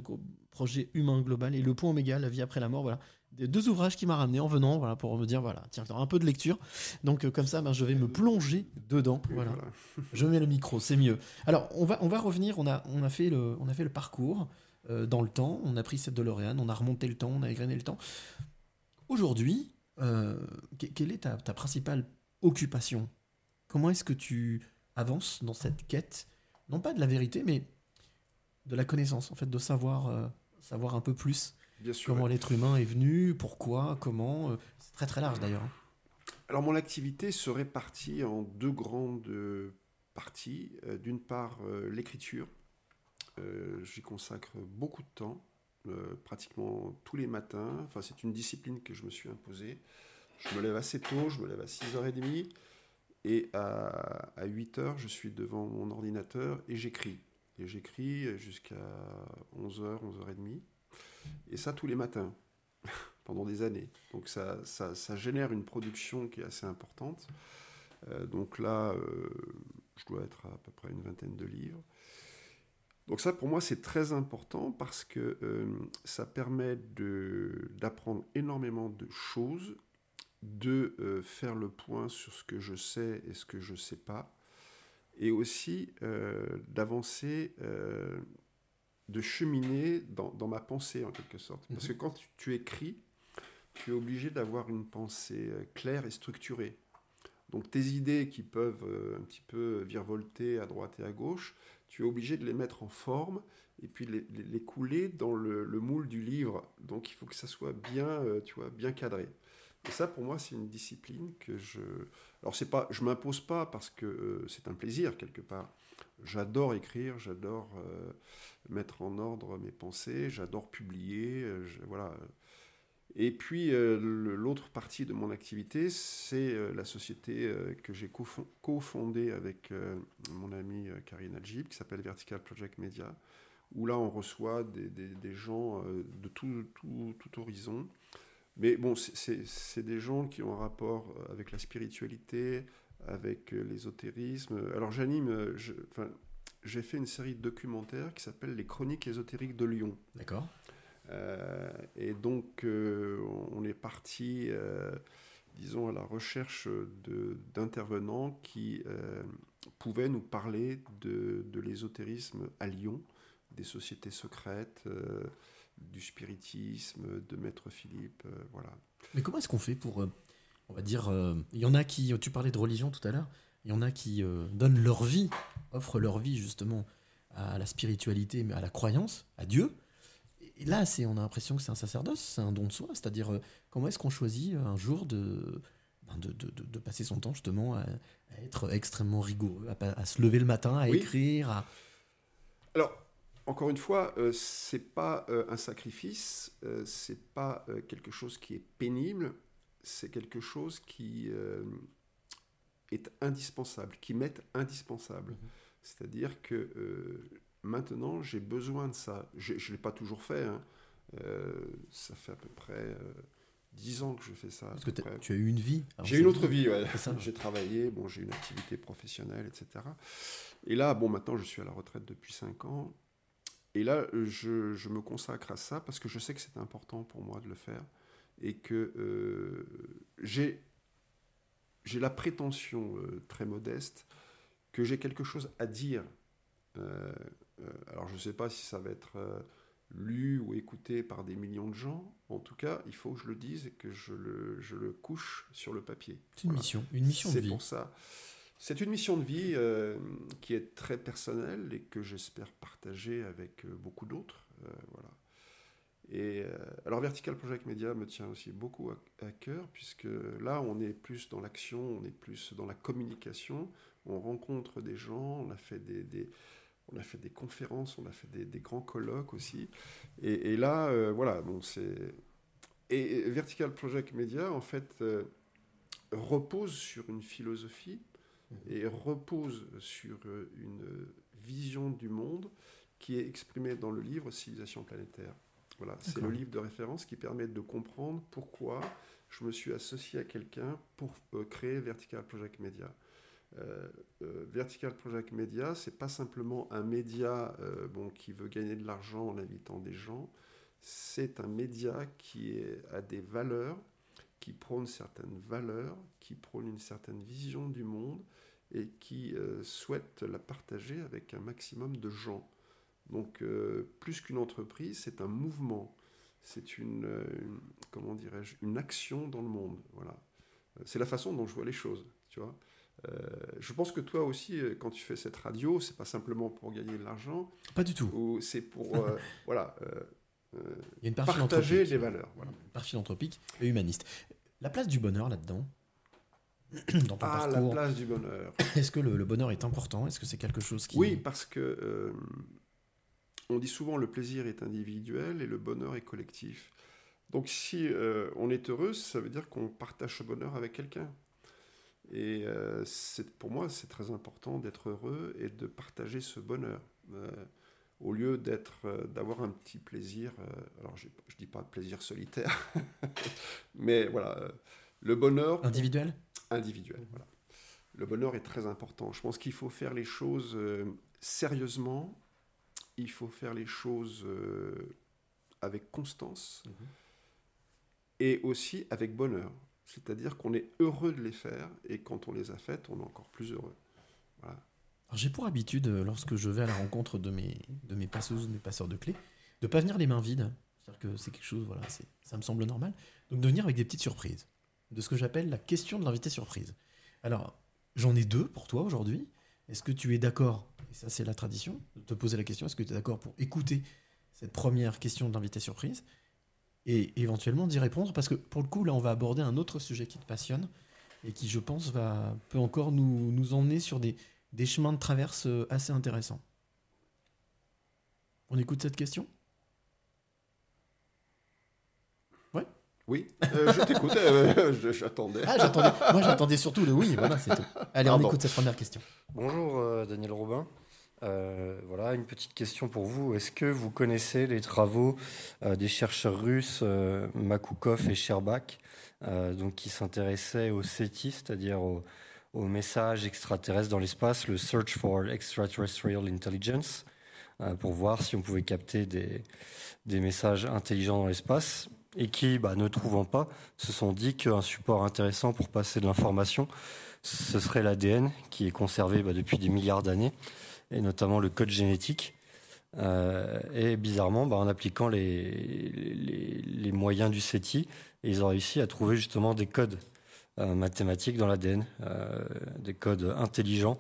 projet humain global et le point oméga, la vie après la mort. Voilà. Des deux ouvrages qui m'a ramené en venant voilà, pour me dire voilà, tiens, un peu de lecture. Donc, euh, comme ça, ben, je vais me plonger dedans. Voilà. voilà. Je mets le micro, c'est mieux. Alors, on va, on va revenir. On a, on a, fait, le, on a fait le parcours euh, dans le temps. On a pris cette DeLorean, on a remonté le temps, on a égrené le temps. Aujourd'hui, euh, que- quelle est ta, ta principale occupation? Comment est-ce que tu avances dans cette quête? Non pas de la vérité, mais de la connaissance, en fait, de savoir, savoir un peu plus Bien sûr. comment ouais. l'être humain est venu, pourquoi, comment. euh, c'est très très large d'ailleurs. hein. Alors mon activité se répartit en deux grandes euh, parties. Euh, D'une part, l'écriture. J'y consacre beaucoup de temps, pratiquement tous les matins. Enfin, c'est une discipline que je me suis imposée. Je me lève assez tôt, je me lève à 6h30 et à, à 8h, je suis devant mon ordinateur et j'écris. Et j'écris jusqu'à 11h, 11h30. Et ça tous les matins, pendant des années. Donc ça, ça, génère une production qui est assez importante. Euh, donc là, euh, je dois être à, à peu près une vingtaine de livres. Donc ça, pour moi, c'est très important parce que euh, ça permet d'apprendre énormément de choses, de faire le point sur ce que je sais et ce que je ne sais pas, et aussi d'avancer, de cheminer dans, dans ma pensée en quelque sorte. Parce que quand tu, tu écris, tu es obligé d'avoir une pensée euh, claire et structurée. Donc tes idées qui peuvent euh, un petit peu virevolter à droite et à gauche, tu es obligé de les mettre en forme et puis les, les- les couler dans le, le moule du livre. Donc il faut que ça soit bien, euh, tu vois, bien cadré. Et ça, pour moi, c'est une discipline que je. Alors c'est pas, je m'impose pas parce que euh, c'est un plaisir quelque part. J'adore écrire, j'adore euh, mettre en ordre mes pensées, j'adore publier, euh, voilà. Et puis euh, l'autre partie de mon activité, c'est la société que j'ai cofon- cofondée avec mon ami euh, Karine Adjib, qui s'appelle Vertical Project Media, où là on reçoit des, gens de tout, horizon. Mais bon, c'est- des gens qui ont un rapport avec la spiritualité, avec euh, l'ésotérisme. Alors j'anime, euh, j'ai fait une série de documentaires qui s'appelle Les Chroniques ésotériques de Lyon. D'accord. Euh, et donc, euh, on est parti, euh, disons, à la recherche d'intervenants qui pouvaient nous parler de, de l'ésotérisme à Lyon, des sociétés secrètes, du spiritisme, de Maître Philippe, euh, voilà. Mais comment est-ce qu'on fait pour, euh, on va dire, euh, il y en a qui, tu parlais de religion tout à l'heure, il y en a qui euh, donnent leur vie, offrent leur vie justement à la spiritualité, mais à la croyance, à Dieu. Et là, c'est, on a l'impression que c'est un sacerdoce, c'est un don de soi. C'est-à-dire, euh, comment est-ce qu'on choisit un jour de, ben, de, de- de- de passer son temps justement à, à être extrêmement rigoureux, à, se lever le matin, à Oui. écrire, à... Alors, encore une fois, euh, c'est pas euh, un sacrifice, euh, c'est pas quelque chose qui est pénible, c'est quelque chose qui euh, est indispensable, qui m'est indispensable. C'est-à-dire que euh, maintenant, j'ai besoin de ça. Je ne l'ai pas toujours fait. hein. Euh, ça fait à peu près 10 ans que je fais ça. Parce que tu as eu une vie. J'ai c'est- une autre vie, ouais. J'ai travaillé, bon, j'ai une activité professionnelle, etc. Et là, bon, maintenant, je suis à la retraite depuis 5 ans. Et là, je, je me consacre à ça parce que je sais que c'est important pour moi de le faire et que euh, j'ai j'ai la prétention euh, très modeste que j'ai quelque chose à dire. Euh, euh, alors, je ne sais pas si ça va être lu ou écouté par des millions de gens. En tout cas, il faut que je le dise et que je le, je le couche sur le papier. C'est une Voilà. mission, une mission de C'est vie. pour ça. C'est une mission de vie euh, qui est très personnelle et que j'espère partager avec beaucoup d'autres. euh, voilà. Et euh, alors Vertical Project Media me tient aussi beaucoup à, à cœur puisque là on est plus dans l'action, on est plus dans la communication, on rencontre des gens, on a fait des, des- on a fait des conférences, on a fait des, des grands colloques aussi. Et, et là, euh, voilà, bon, c'est et Vertical Project Media en fait euh, repose sur une philosophie et repose sur une vision du monde qui est exprimée dans le livre Civilisation planétaire. Voilà, c'est le livre de référence qui permet de comprendre pourquoi je me suis associé à quelqu'un pour euh, créer Vertical Project Media. Euh, euh, Vertical Project Media, c'est pas simplement un média bon, qui veut gagner de l'argent en invitant des gens, c'est un média qui est, a des valeurs, qui prône certaines valeurs, qui prône une certaine vision du monde et qui souhaite la partager avec un maximum de gens. Donc, euh, plus qu'une entreprise, c'est un mouvement, c'est une, euh, une- comment dirais-je, une action dans le monde. Voilà, Euh, c'est la façon dont je vois les choses, tu vois. Euh, je pense que toi aussi, quand tu fais cette radio, c'est pas simplement pour gagner de l'argent, Pas du tout. ou c'est pour, euh, voilà, Il y a une part partager les valeurs. Voilà. Une part philanthropique et humaniste. La place du bonheur là-dedans, dans ton Ah, la parcours, place du bonheur. est-ce que le, le bonheur est important? Est-ce que c'est quelque chose qui... Oui, parce que euh, on dit souvent le plaisir est individuel et le bonheur est collectif. Donc si euh, on est heureux, ça veut dire qu'on partage ce bonheur avec quelqu'un. Et euh, pour moi, c'est très important d'être heureux et de partager ce bonheur. Euh, au lieu d'être, d'avoir un petit plaisir, alors je ne dis pas plaisir solitaire, mais voilà, le bonheur Individuel? Individuel. Voilà. Le bonheur est très important. Je pense qu'il faut faire les choses sérieusement, il faut faire les choses euh, avec constance et aussi avec bonheur. C'est-à-dire qu'on est heureux de les faire et quand on les a faites, on est encore plus heureux. Voilà. J'ai pour habitude, euh, lorsque je vais à la rencontre de mes, de mes passeuses, de mes passeurs de clés, de pas venir les mains vides. C'est-à-dire que c'est quelque chose, voilà, ça me semble normal. Donc de venir avec des petites surprises. De ce que j'appelle la question de l'invité surprise. Alors, j'en ai deux pour toi aujourd'hui. Est-ce que tu es d'accord, et ça c'est la tradition, de te poser la question, est-ce que tu es d'accord pour écouter cette première question de l'invité surprise et éventuellement d'y répondre? Parce que pour le coup, là, on va aborder un autre sujet qui te passionne et qui, je pense, va, peut encore nous, nous emmener sur des, des chemins de traverse euh, assez intéressants. On écoute cette question? Oui, euh, je t'écoute, euh, je- j'attendais. Ah, j'attendais. Moi, j'attendais surtout le oui. Voilà, c'est tout. Allez, on Pardon. écoute cette première question. Bonjour euh, Daniel Robin. Euh, voilà une petite question pour vous. Est-ce que vous connaissez les travaux euh, des chercheurs russes euh, Makoukov et Sherbak, euh, donc qui s'intéressaient au SETI, c'est-à-dire au, au message extraterrestre dans l'espace, le Search for Extraterrestrial Intelligence, euh, pour voir si on pouvait capter des, des messages intelligents dans l'espace, et qui, bah, ne trouvant pas, se sont dit qu'un support intéressant pour passer de l'information, ce serait l'ADN qui est conservé bah, depuis des milliards d'années, et notamment le code génétique. Euh, et bizarrement, bah, en appliquant les, moyens du SETI, ils ont réussi à trouver justement des codes euh, mathématiques dans l'ADN, euh, des codes intelligents.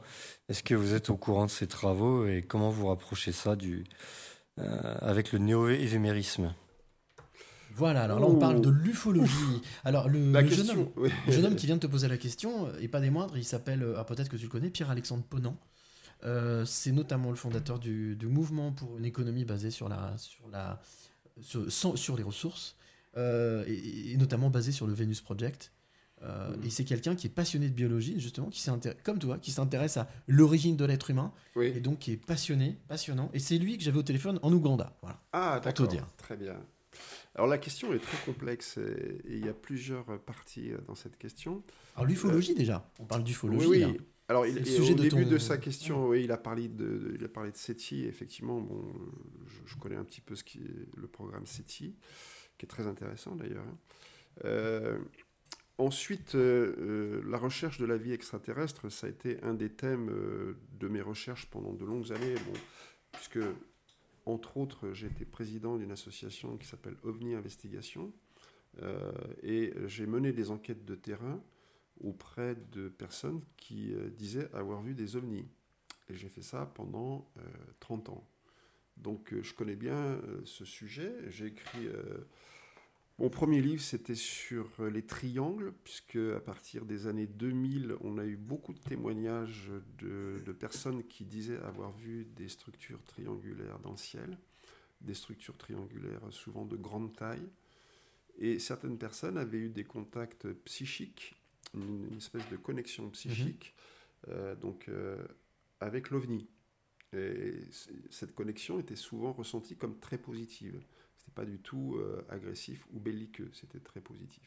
Est-ce que vous êtes au courant de ces travaux et comment vous rapprochez ça avec le néo-évémérisme? Voilà, alors là, on parle de l'ufologie. Alors, le, jeune, homme, oui. le jeune homme qui vient de te poser la question, et pas des moindres, il s'appelle, euh, ah, peut-être que tu le connais, Pierre-Alexandre Ponant. Euh, c'est notamment le fondateur du, du mouvement pour une économie basée sur, la, sur, la, sur, les ressources, euh, et, et notamment basé sur le Venus Project. Euh, Mhm. Et c'est quelqu'un qui est passionné de biologie, justement, qui comme toi, qui s'intéresse à l'origine de l'être humain, Oui. et donc qui est passionné, passionnant. Et c'est lui que j'avais au téléphone en Ouganda. Voilà. Ah, d'accord. Très bien. Alors la question est très complexe et il y a plusieurs euh, parties euh, dans cette question. Alors l'ufologie déjà, on parle d'ufologie. Oui, là. oui. Alors, il, le et sujet au de début ton- de sa question, oui, il a parlé de, de- il a parlé de SETI. Effectivement, bon, je, je connais un petit peu ce qui est le programme SETI, qui est très intéressant d'ailleurs. hein. Euh, ensuite, euh, euh, la recherche de la vie extraterrestre, ça a été un des thèmes euh, de mes recherches pendant de longues années. Bon, puisque, entre autres, j'ai été président d'une association qui s'appelle OVNI Investigation. Euh, et j'ai mené des enquêtes de terrain auprès de personnes qui euh, disaient avoir vu des ovnis. Et j'ai fait ça pendant euh, 30 ans. Donc euh, je connais bien euh, ce sujet. J'ai écrit... mon premier livre, c'était sur euh, les triangles, puisque à partir des années 2000, on a eu beaucoup de témoignages de, de personnes qui disaient avoir vu des structures triangulaires dans le ciel, des structures triangulaires souvent de grande taille. Et certaines personnes avaient eu des contacts psychiques, une, une espèce de connexion psychique, euh, donc euh, avec l'OVNI. Et cette connexion était souvent ressentie comme très positive. C'était pas du tout euh, agressif ou belliqueux, c'était très positif.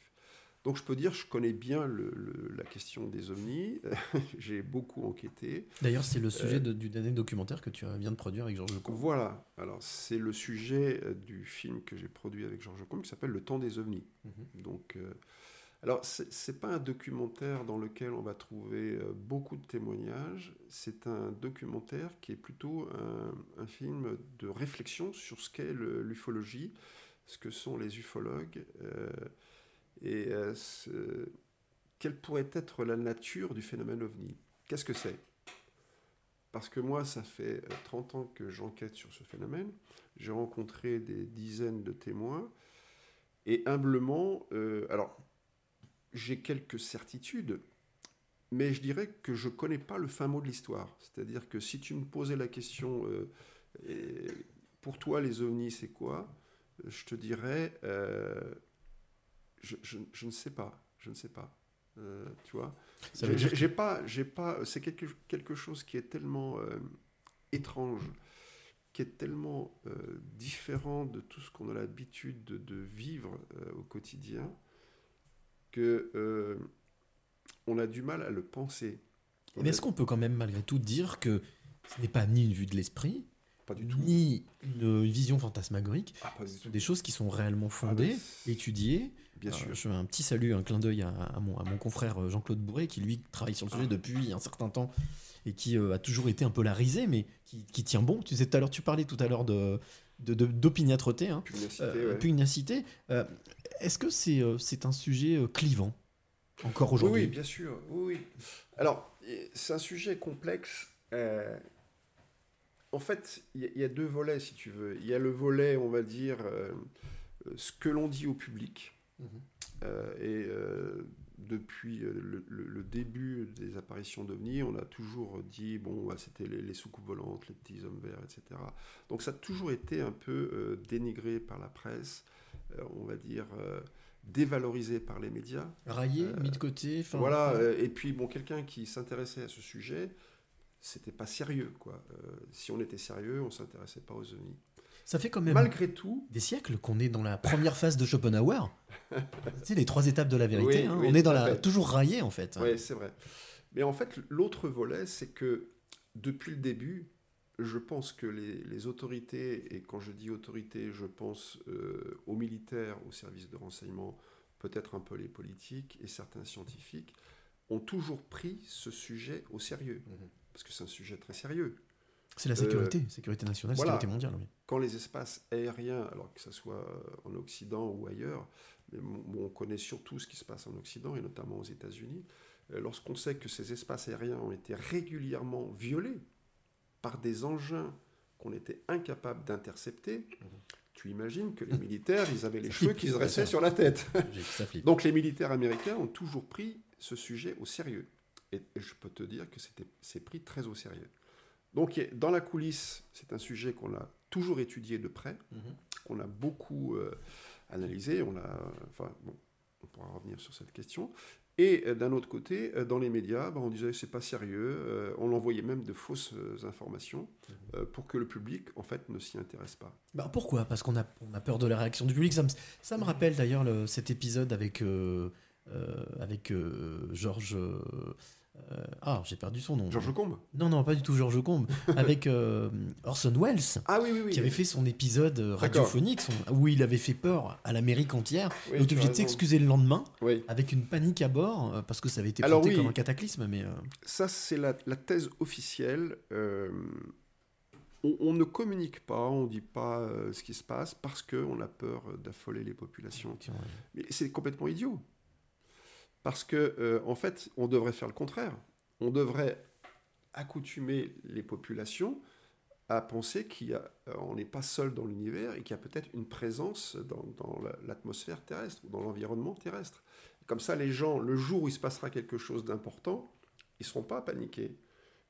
Donc je peux dire, je connais bien le- le- la question des ovnis. J'ai beaucoup enquêté. D'ailleurs, c'est le sujet Euh, de- du dernier documentaire que tu viens de produire avec Georges Comte. Voilà, alors c'est le sujet euh, du film que j'ai produit avec Georges Comte qui s'appelle Le temps des ovnis. Mhm. Donc, euh, alors c'est c'est pas un documentaire dans lequel on va trouver euh, beaucoup de témoignages, c'est un documentaire qui est plutôt un, film de réflexion sur ce qu'est l'ufologie, ce que sont les ufologues euh, et euh, ce- quelle pourrait être la nature du phénomène ovni. Qu'est-ce que c'est? Parce que moi, ça fait euh, 30 ans que j'enquête sur ce phénomène. J'ai rencontré des dizaines de témoins. Et humblement, alors, j'ai quelques certitudes, mais je dirais que je ne connais pas le fin mot de l'histoire. C'est-à-dire que si tu me posais la question, euh, et pour toi, les ovnis, c'est quoi Je te dirais, euh, je, je- je ne sais pas. Je ne sais pas. Euh, tu vois J'ai- pas, j'ai pas. C'est quelque, quelque chose qui est tellement étrange, qui est tellement différent de tout ce qu'on a l'habitude de, de vivre au quotidien, que euh, on a du mal à le penser. On Mais a- est-ce qu'on peut quand même malgré tout dire que ce n'est pas ni une vue de l'esprit, Pas du tout. ni une vision fantasmagorique, Ah, pas du ce sont tout. des choses qui sont réellement Ah, fondées, mais étudiées. Bien Euh, sûr. je fais un petit salut, un clin d'œil à, à mon, à mon confrère euh, Jean-Claude Bourré, qui lui travaille sur le sujet Ah. depuis un certain temps et qui euh, a toujours été un peu la risée, mais qui, qui tient bon. Tu sais, tout à l'heure, tu parlais tout à l'heure de de- de- d'opiniâtreté, hein, Pugnacité, euh, ouais. pugnacité. Euh, Est-ce que c'est euh, un sujet euh, clivant encore aujourd'hui? Oui, bien sûr. Oui. Alors, c'est un sujet complexe. euh, en fait, il y, a- il y a deux volets, si tu veux. Il y a le volet, on va dire, euh, ce que l'on dit au public. Mhm. Euh, et depuis le, le- le début des apparitions d'OVNI, on a toujours dit, bon, bah, c'était les, les soucoupes volantes, les petits hommes verts, etc. Donc ça a toujours été un peu dénigré par la presse, on va dire, euh, dévalorisé par les médias. Raillé, Euh, mis de côté. Voilà, euh, et puis bon, quelqu'un qui s'intéressait à ce sujet, c'était pas sérieux, quoi. Euh, si on était sérieux, on s'intéressait pas aux ovnis. Ça fait quand même Malgré tout, des siècles qu'on est dans la première phase de Schopenhauer. tu sais, les trois étapes de la vérité. Oui, hein. oui, on est dans la fait. toujours raillé en fait. oui, c'est vrai. Mais en fait, l'autre volet, c'est que depuis le début, je pense que les, les autorités, et quand je dis autorités, je pense euh, aux militaires, aux services de renseignement, peut-être un peu les politiques et certains scientifiques, ont toujours pris ce sujet au sérieux. Mhm. Parce que c'est un sujet très sérieux. C'est la sécurité, sécurité nationale, voilà. sécurité mondiale. oui. quand les espaces aériens, alors que ce soit euh, en Occident ou ailleurs, mais on connaît surtout ce qui se passe en Occident et notamment aux États-Unis, euh, lorsqu'on sait que ces espaces aériens ont été régulièrement violés par des engins qu'on était incapable d'intercepter, tu imagines que les militaires, ils avaient les cheveux qui se dressaient sur la tête. Donc les militaires américains ont toujours pris ce sujet au sérieux. Et, je peux te dire que c'était- c'est pris très au sérieux. Donc dans la coulisse, c'est un sujet qu'on a toujours étudié de près, Mhm. qu'on a beaucoup euh, analysé. On a, enfin, bon, on pourra revenir sur cette question. Et euh, d'un autre côté, euh, dans les médias, bah, on disait c'est pas sérieux, euh, on envoyait même de fausses informations euh, pour que le public, en fait, ne s'y intéresse pas. Bah, pourquoi? Parce qu'on a, on a peur de la réaction du public. Ça me, ça me rappelle d'ailleurs le- cet épisode avec, euh, euh, avec euh, Georges. Euh, ah, j'ai perdu son nom. Georges Combe Non, non, pas du tout Georges Combe. avec euh, Orson Welles. Ah oui, oui, oui. Qui avait fait son épisode euh, radiophonique son- où il avait fait peur à l'Amérique entière. Oui, il était obligé de s'excuser le lendemain Oui. avec une panique à bord parce que ça avait été Alors oui. comme un cataclysme. Mais euh, Ça, c'est la, la thèse officielle. On, on ne communique pas, on ne dit pas ce qui se passe parce qu'on a peur d'affoler les populations. Mais c'est complètement idiot. Parce que, euh, en fait, on devrait faire le contraire. On devrait accoutumer les populations à penser qu'on n'est pas seul dans l'univers et qu'il y a peut-être une présence dans, dans la- l'atmosphère terrestre ou dans l'environnement terrestre. Comme ça, les gens, le jour où il se passera quelque chose d'important, ils ne seront pas paniqués.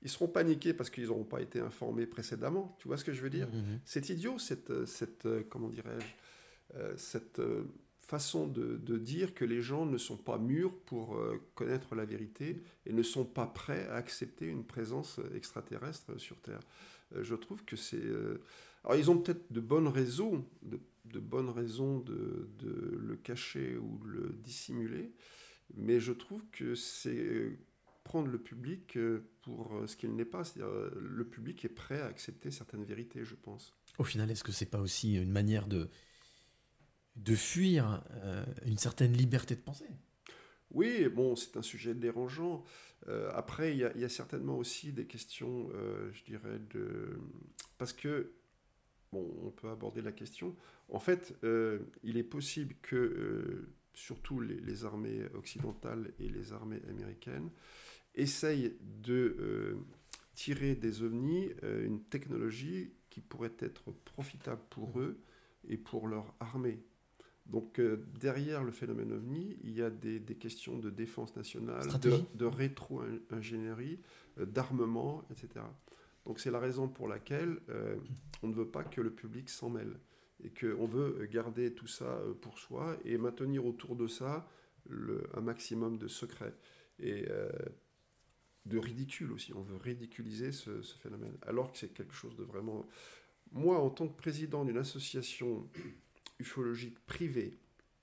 Ils seront paniqués parce qu'ils n'auront pas été informés précédemment. Tu vois ce que je veux dire? Mhm. C'est idiot, cette, euh, cette euh, comment dirais-je, euh, cette euh, façon de, dire que les gens ne sont pas mûrs pour euh, connaître la vérité et ne sont pas prêts à accepter une présence extraterrestre sur Terre. Euh, je trouve que c'est... euh, Alors ils ont peut-être de bonnes raisons, de, bonnes raisons de, le cacher ou de le dissimuler, mais je trouve que c'est prendre le public pour ce qu'il n'est pas. C'est-à-dire, le public est prêt à accepter certaines vérités, je pense. au final, est-ce que c'est pas aussi une manière de, de fuir euh, une certaine liberté de penser Oui, bon, c'est un sujet dérangeant. Euh, après, il y, a- certainement aussi des questions, euh, je dirais, de... Parce que, on peut aborder la question. En fait, il est possible que, surtout les, armées occidentales et les armées américaines, essayent de tirer des ovnis une technologie qui pourrait être profitable pour eux et pour leur armée. Donc euh, derrière le phénomène ovni, il y a des, des questions de défense nationale, de, Stratégie. de rétro-ingénierie, euh, d'armement, etc. Donc c'est la raison pour laquelle euh, on ne veut pas que le public s'en mêle et qu'on veut garder tout ça pour soi et maintenir autour de ça le- un maximum de secret et de ridicule aussi. On veut ridiculiser ce, ce phénomène alors que c'est quelque chose de vraiment... Moi, en tant que président d'une association ufologique privée,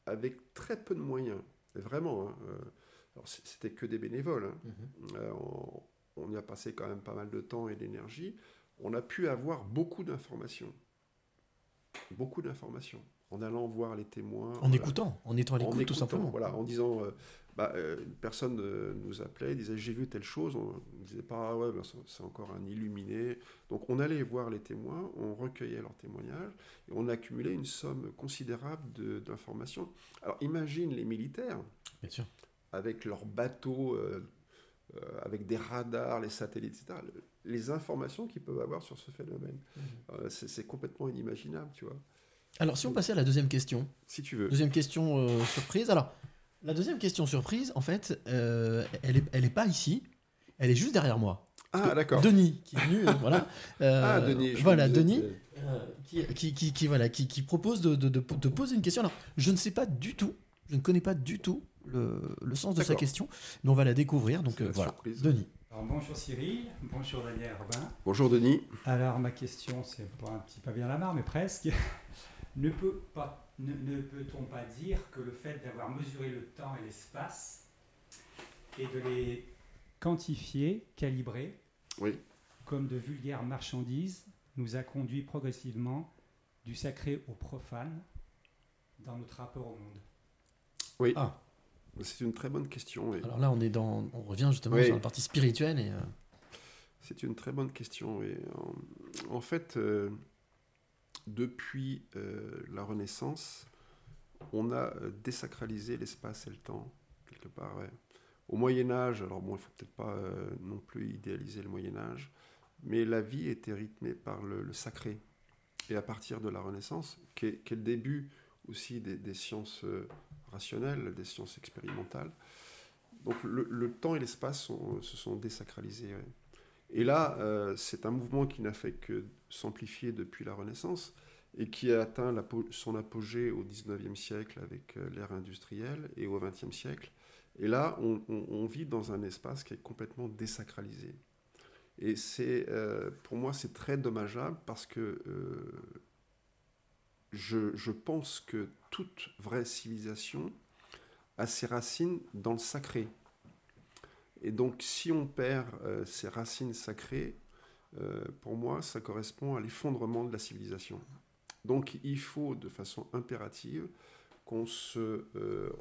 avec très peu de moyens, vraiment, hein, euh, alors c'était que des bénévoles, hein, euh, on, on y a passé quand même pas mal de temps et d'énergie, on a pu avoir beaucoup d'informations. Beaucoup d'informations. En allant voir les témoins. En écoutant, en étant à l'écoute, tout simplement. Voilà, en disant, euh, bah, euh, une personne euh, nous appelait, disait j'ai vu telle chose, on ne disait pas, ah ouais, ben, c'est- encore un illuminé. Donc on allait voir les témoins, on recueillait leurs témoignages, et on accumulait une somme considérable d'informations. Alors imagine les militaires, Bien sûr. avec leurs bateaux, euh, euh, avec des radars, les satellites, etc., le- les informations qu'ils peuvent avoir sur ce phénomène. Euh, c'est complètement inimaginable, tu vois. Alors, si on passait à la deuxième question. Si tu veux. Deuxième question euh, surprise. Alors, la deuxième question surprise, en fait, euh, elle, est, elle est pas ici. Elle est juste derrière moi. Parce Ah, d'accord. Denis, qui est venu, euh, voilà. euh, Ah, Denis, je Voilà, Denis, que- euh, qui, qui, qui, qui, voilà, qui, qui propose de, de, de, de poser une question. Alors, je ne sais pas du tout, je ne connais pas du tout le, le sens de sa question, mais on va la découvrir. Donc, euh, voilà. surprise. Denis. Alors, bonjour Cyril, bonjour Daniel Robin. Bonjour Denis. Alors ma question, c'est pas un petit peu bien la marre, mais presque. ne peut pas, ne, ne peut-on pas dire que le fait d'avoir mesuré le temps et l'espace et de les quantifier, calibrer, Oui. comme de vulgaires marchandises, nous a conduit progressivement du sacré au profane dans notre rapport au monde? Oui. Ah. C'est une très bonne question. et- Alors là, on est dans, on revient justement Oui. sur la partie spirituelle et. euh, C'est une très bonne question. Et en, en fait, euh, depuis euh, la Renaissance, on a euh, désacralisé l'espace et le temps, quelque part. Au Moyen Âge, alors bon, il faut peut-être pas euh, non plus idéaliser le Moyen Âge, mais la vie était rythmée par le, sacré. Et à partir de la Renaissance, qui est, le début aussi des, sciences rationnelles, des sciences expérimentales, donc le, temps et l'espace se sont désacralisés. Et là, euh, c'est un mouvement qui n'a fait que s'amplifier depuis la Renaissance et qui a atteint son apogée au 19e siècle avec euh, l'ère industrielle et au 20e siècle. Et là, on, vit dans un espace qui est complètement désacralisé. Et euh, pour moi, c'est très dommageable parce que je pense que toute vraie civilisation a ses racines dans le sacré. Et donc, si on perd euh, ces racines sacrées, euh, pour moi, ça correspond à l'effondrement de la civilisation. Donc, il faut de façon impérative qu'on se euh,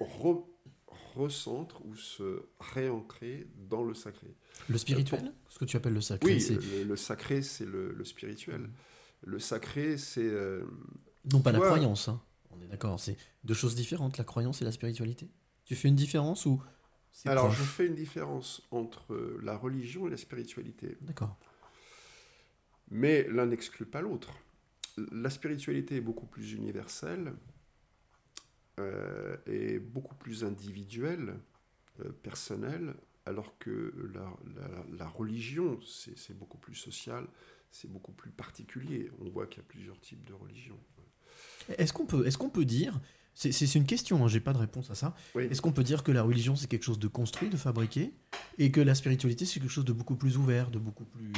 re- recentre ou se réancrer dans le sacré. Le spirituel Ce que tu appelles le sacré Oui, le, le sacré, c'est le, le spirituel. Le sacré, c'est... euh, non pas la croyance. hein. On est d'accord, c'est deux choses différentes, la croyance et la spiritualité. Tu fais une différence ou Alors, proche je fais une différence entre la religion et la spiritualité. D'accord. Mais l'un n'exclut pas l'autre. La spiritualité est beaucoup plus universelle euh, et beaucoup plus individuelle, euh, personnelle, alors que la, la- la religion, c'est c'est beaucoup plus social, c'est beaucoup plus particulier. On voit qu'il y a plusieurs types de religions. Est-ce qu'on peut, est qu'on peut dire, c'est une question, hein, j'ai pas de réponse à ça, Oui. est-ce qu'on peut dire que la religion c'est quelque chose de construit, de fabriqué, et que la spiritualité c'est quelque chose de beaucoup plus ouvert, de beaucoup plus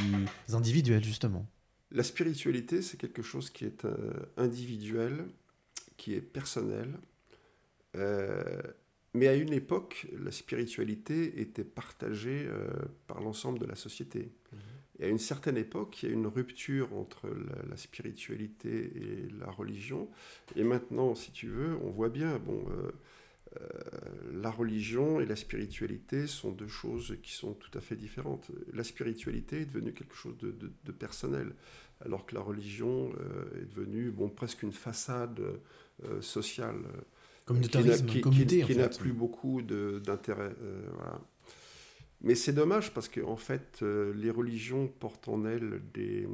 individuel justement? La spiritualité, c'est quelque chose qui est euh, individuel, qui est personnel. Euh, mais à une époque, la spiritualité était partagée euh, par l'ensemble de la société. Et à une certaine époque, il y a une rupture entre la, la spiritualité et la religion. Et maintenant, si tu veux, on voit bien, bon, euh, euh, la religion et la spiritualité sont deux choses qui sont tout à fait différentes. La spiritualité est devenue quelque chose de, de- de personnel, alors que la religion euh, est devenue bon, presque une façade sociale. Communautarisme, qui n'a- qui- n'a plus beaucoup d'intérêt. voilà. Mais c'est dommage parce qu'en en fait, euh, les religions portent en elles des,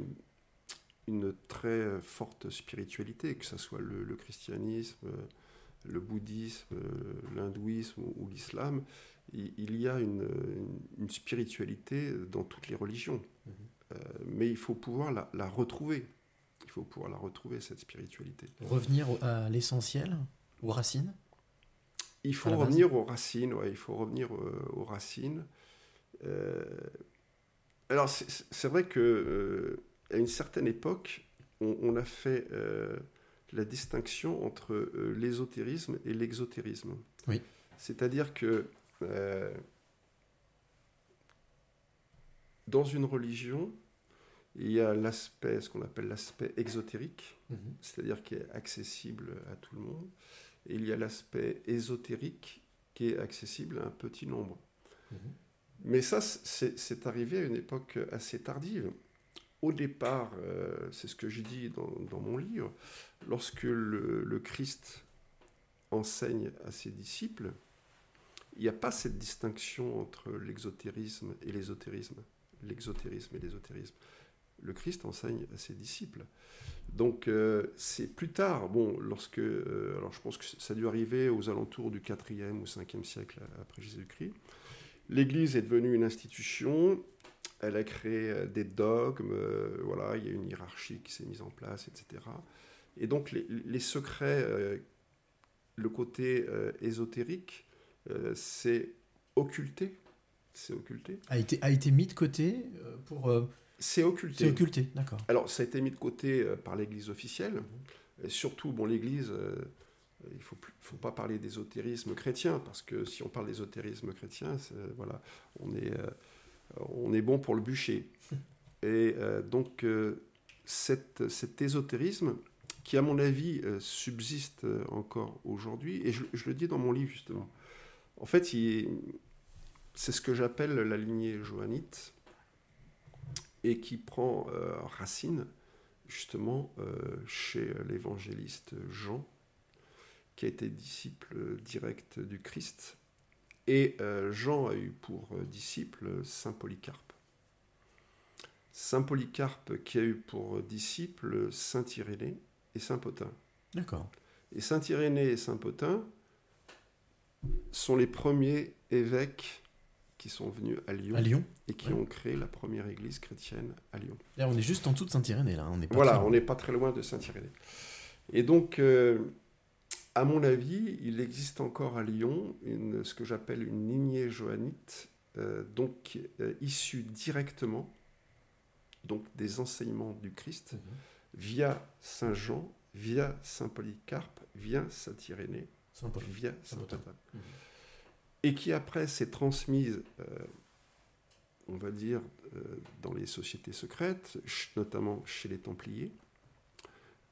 une très forte spiritualité, que ce soit le, le christianisme, le bouddhisme, l'hindouisme ou, ou l'islam. Il, il y a une, spiritualité dans toutes les religions. Euh, mais il faut pouvoir la, la retrouver. Il faut pouvoir la retrouver, cette spiritualité. Revenir à l'essentiel, aux racines? Il faut À la base? revenir aux racines, ouais, il faut revenir euh, aux racines. Euh, alors, c'est vrai que euh, à une certaine époque, on, on a fait euh, la distinction entre l'ésotérisme et l'exotérisme. Oui. C'est-à-dire que euh, dans une religion, il y a l'aspect, ce qu'on appelle l'aspect exotérique, Mhm. c'est-à-dire qui est accessible à tout le monde. Et il y a l'aspect ésotérique qui est accessible à un petit nombre. Mais ça, c'est arrivé à une époque assez tardive. Au départ, euh, c'est ce que je dis dans, mon livre, lorsque le, le Christ enseigne à ses disciples, il n'y a pas cette distinction entre l'exotérisme et l'ésotérisme. L'exotérisme et l'ésotérisme. Le Christ enseigne à ses disciples. Donc euh, c'est plus tard, bon, lorsque, euh, alors je pense que ça a dû arriver aux alentours du 4e ou 5e siècle après Jésus-Christ. L'Église est devenue une institution, elle a créé euh, des dogmes, euh, voilà, il y a une hiérarchie qui s'est mise en place, etc. Et donc les, les secrets, euh, le côté euh, ésotérique, euh, c'est occulté, c'est occulté. a été, a été mis de côté pour... C'est occulté. C'est occulté, d'accord. Alors, ça a été mis de côté par l'Église officielle. Et surtout, bon, l'Église, il ne faut, pas parler d'ésotérisme chrétien, parce que si on parle d'ésotérisme chrétien, c'est- voilà, on est, euh, on est bon pour le bûcher. Et euh, donc, euh, cette- cet ésotérisme, qui, à mon avis, euh, subsiste euh, encore aujourd'hui, et je, je le dis dans mon livre, justement, en fait, c'est ce que j'appelle la lignée johannite, et qui prend euh, racine justement euh, chez l'évangéliste Jean, qui a été disciple direct du Christ. Et euh, Jean a eu pour euh, disciple Saint Polycarpe. Saint Polycarpe qui a eu pour disciple Saint Irénée et Saint Potin. D'accord. Et Saint Irénée et Saint Potin sont les premiers évêques qui sont venus à Lyon, À Lyon, et qui ouais. ont créé la première église chrétienne à Lyon. Là, on est juste en dessous de Saint-Irénée, là. On est pas Voilà, on n'est pas très loin de Saint-Irénée. Et donc, euh, à mon avis, il existe encore à Lyon une, ce que j'appelle une lignée johannite, euh, donc euh, issue directement donc des enseignements du Christ via Saint Jean, via Saint Polycarpe, via Saint Irénée, Saint via Saint Mhm. et qui après s'est transmise, euh, on va dire, dans les sociétés secrètes, notamment chez les Templiers,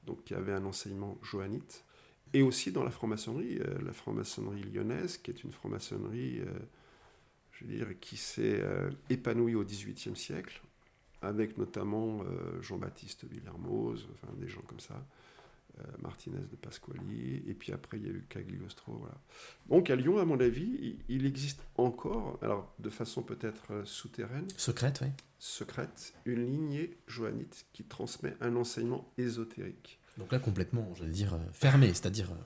donc qui avait un enseignement johannite, et aussi dans la franc-maçonnerie, euh, la franc-maçonnerie lyonnaise, qui est une franc-maçonnerie, euh, je veux dire, qui s'est euh, épanouie au XVIIIe siècle, avec notamment Jean-Baptiste Villermoz, enfin des gens comme ça, Martinez de Pasquali, et puis après il y a eu Cagliostro, voilà. Donc à Lyon, à mon avis, il, il existe encore, alors de façon peut-être souterraine, Secrète, oui. secrète, une lignée johannite qui transmet un enseignement ésotérique. Donc là, complètement, j'allais dire, euh, fermé, c'est-à-dire euh,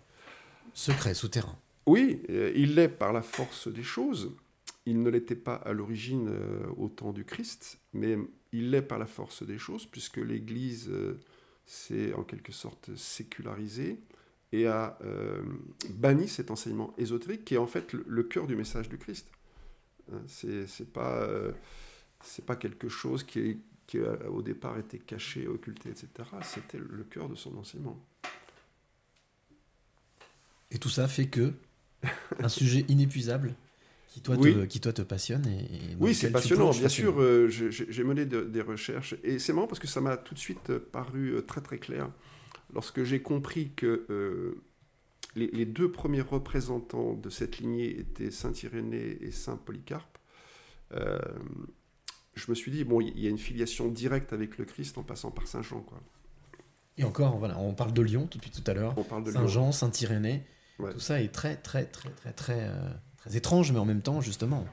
secret, souterrain. Oui, euh, il l'est par la force des choses. Il ne l'était pas à l'origine au temps du Christ, mais il l'est par la force des choses, puisque l'Église s'est en quelque sorte sécularisée et a banni cet enseignement ésotérique qui est en fait le, cœur du message du Christ. Hein, C'est pas, pas quelque chose qui, est- qui a, au départ était caché, occulté, etc. C'était le cœur de son enseignement. Et tout ça fait que un sujet inépuisable qui toi, Oui. te, qui toi te passionne. Et, Oui, c'est passionnant, bien sûr. euh, j'ai- mené de- des recherches et c'est marrant parce que ça m'a tout de suite euh, paru euh, très très clair lorsque j'ai compris que euh, les, les deux premiers représentants de cette lignée étaient Saint Irénée et Saint Polycarpe. euh, je me suis dit bon, il y a une filiation directe avec le Christ en passant par Saint Jean, quoi. Et encore, voilà, on parle de Lyon depuis tout à l'heure. Lyon. Saint-Jean, Saint-Irénée. Ouais. Tout ça est très, très, très, très, très, euh, très étrange, mais en même temps, justement.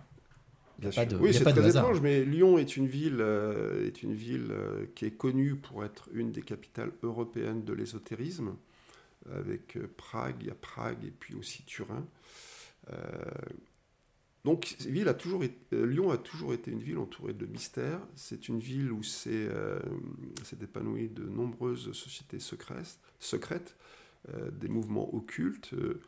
Il Bien a pas de, oui, c'est très hasard. étrange, mais Lyon est une ville, euh, est une ville euh, qui est connue pour être une des capitales européennes de l'ésotérisme. Avec Prague, il y a Prague et puis aussi Turin. Donc, ville a toujours été- euh, Lyon a toujours été une ville entourée de mystères. C'est une ville où s'est euh, s'est épanoui de nombreuses sociétés secrètes, secrètes euh, des mouvements occultes. euh,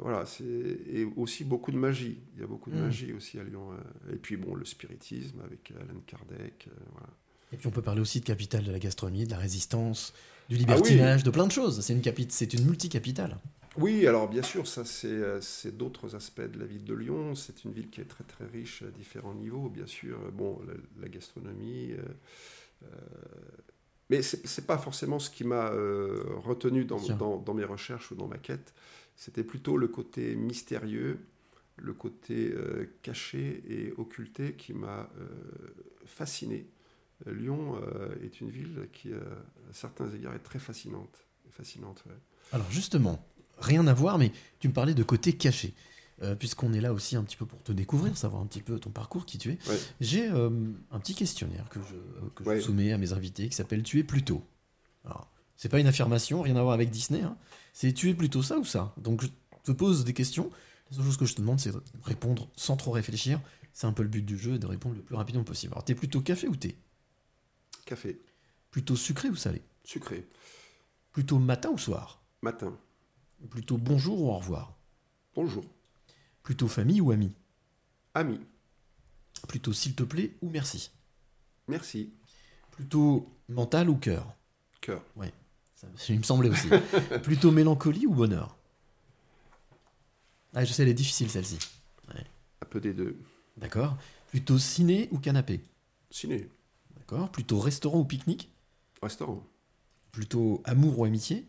voilà, et aussi beaucoup de magie. Il y a beaucoup de Mm. magie aussi à Lyon. et puis bon, le spiritisme avec Alan Kardec. voilà. Et puis on peut parler aussi de capitale de la gastronomie, de la résistance, du Ah libertinage, de plein de choses. C'est une, c'est une multicapitale. Oui, alors bien sûr, ça c'est euh, c'est d'autres aspects de la ville de Lyon. C'est une ville qui est très très riche à différents niveaux, bien sûr. Bon, la, la gastronomie. euh, euh, mais c'est c'est pas forcément ce qui m'a euh, retenu dans, Tiens. dans, dans mes recherches ou dans ma quête. C'était plutôt le côté mystérieux, le côté euh, caché et occulté qui m'a fasciné. Lyon est une ville qui, à certains égards, est très fascinante. Fascinante, ouais. Alors justement, rien à voir, mais tu me parlais de côté caché. Euh, Puisqu'on est là aussi un petit peu pour te découvrir, savoir un petit peu ton parcours, qui tu es. Ouais. J'ai euh, un petit questionnaire que je, euh, que je Ouais. soumets à mes invités qui s'appelle Tu es plutôt. Alors, c'est pas une affirmation, rien à voir avec Disney. hein. C'est Tu es plutôt ça ou ça? Donc je te pose des questions. La seule chose que je te demande, c'est de répondre sans trop réfléchir. C'est un peu le but du jeu, de répondre le plus rapidement possible. Alors, t'es plutôt café ou thé? Café, Plutôt sucré ou salé? Sucré, Plutôt matin ou soir? Matin, Plutôt bonjour ou au revoir bonjour, Plutôt famille ou ami ami, Plutôt s'il te plaît ou merci merci, Plutôt mental ou cœur cœur, Ça, il me semblait aussi. Plutôt mélancolie ou bonheur Ah, je sais, elle est difficile celle-ci. un peu des deux. D'accord. Plutôt ciné ou canapé Ciné, D'accord. Plutôt restaurant ou pique-nique restaurant, Plutôt amour ou amitié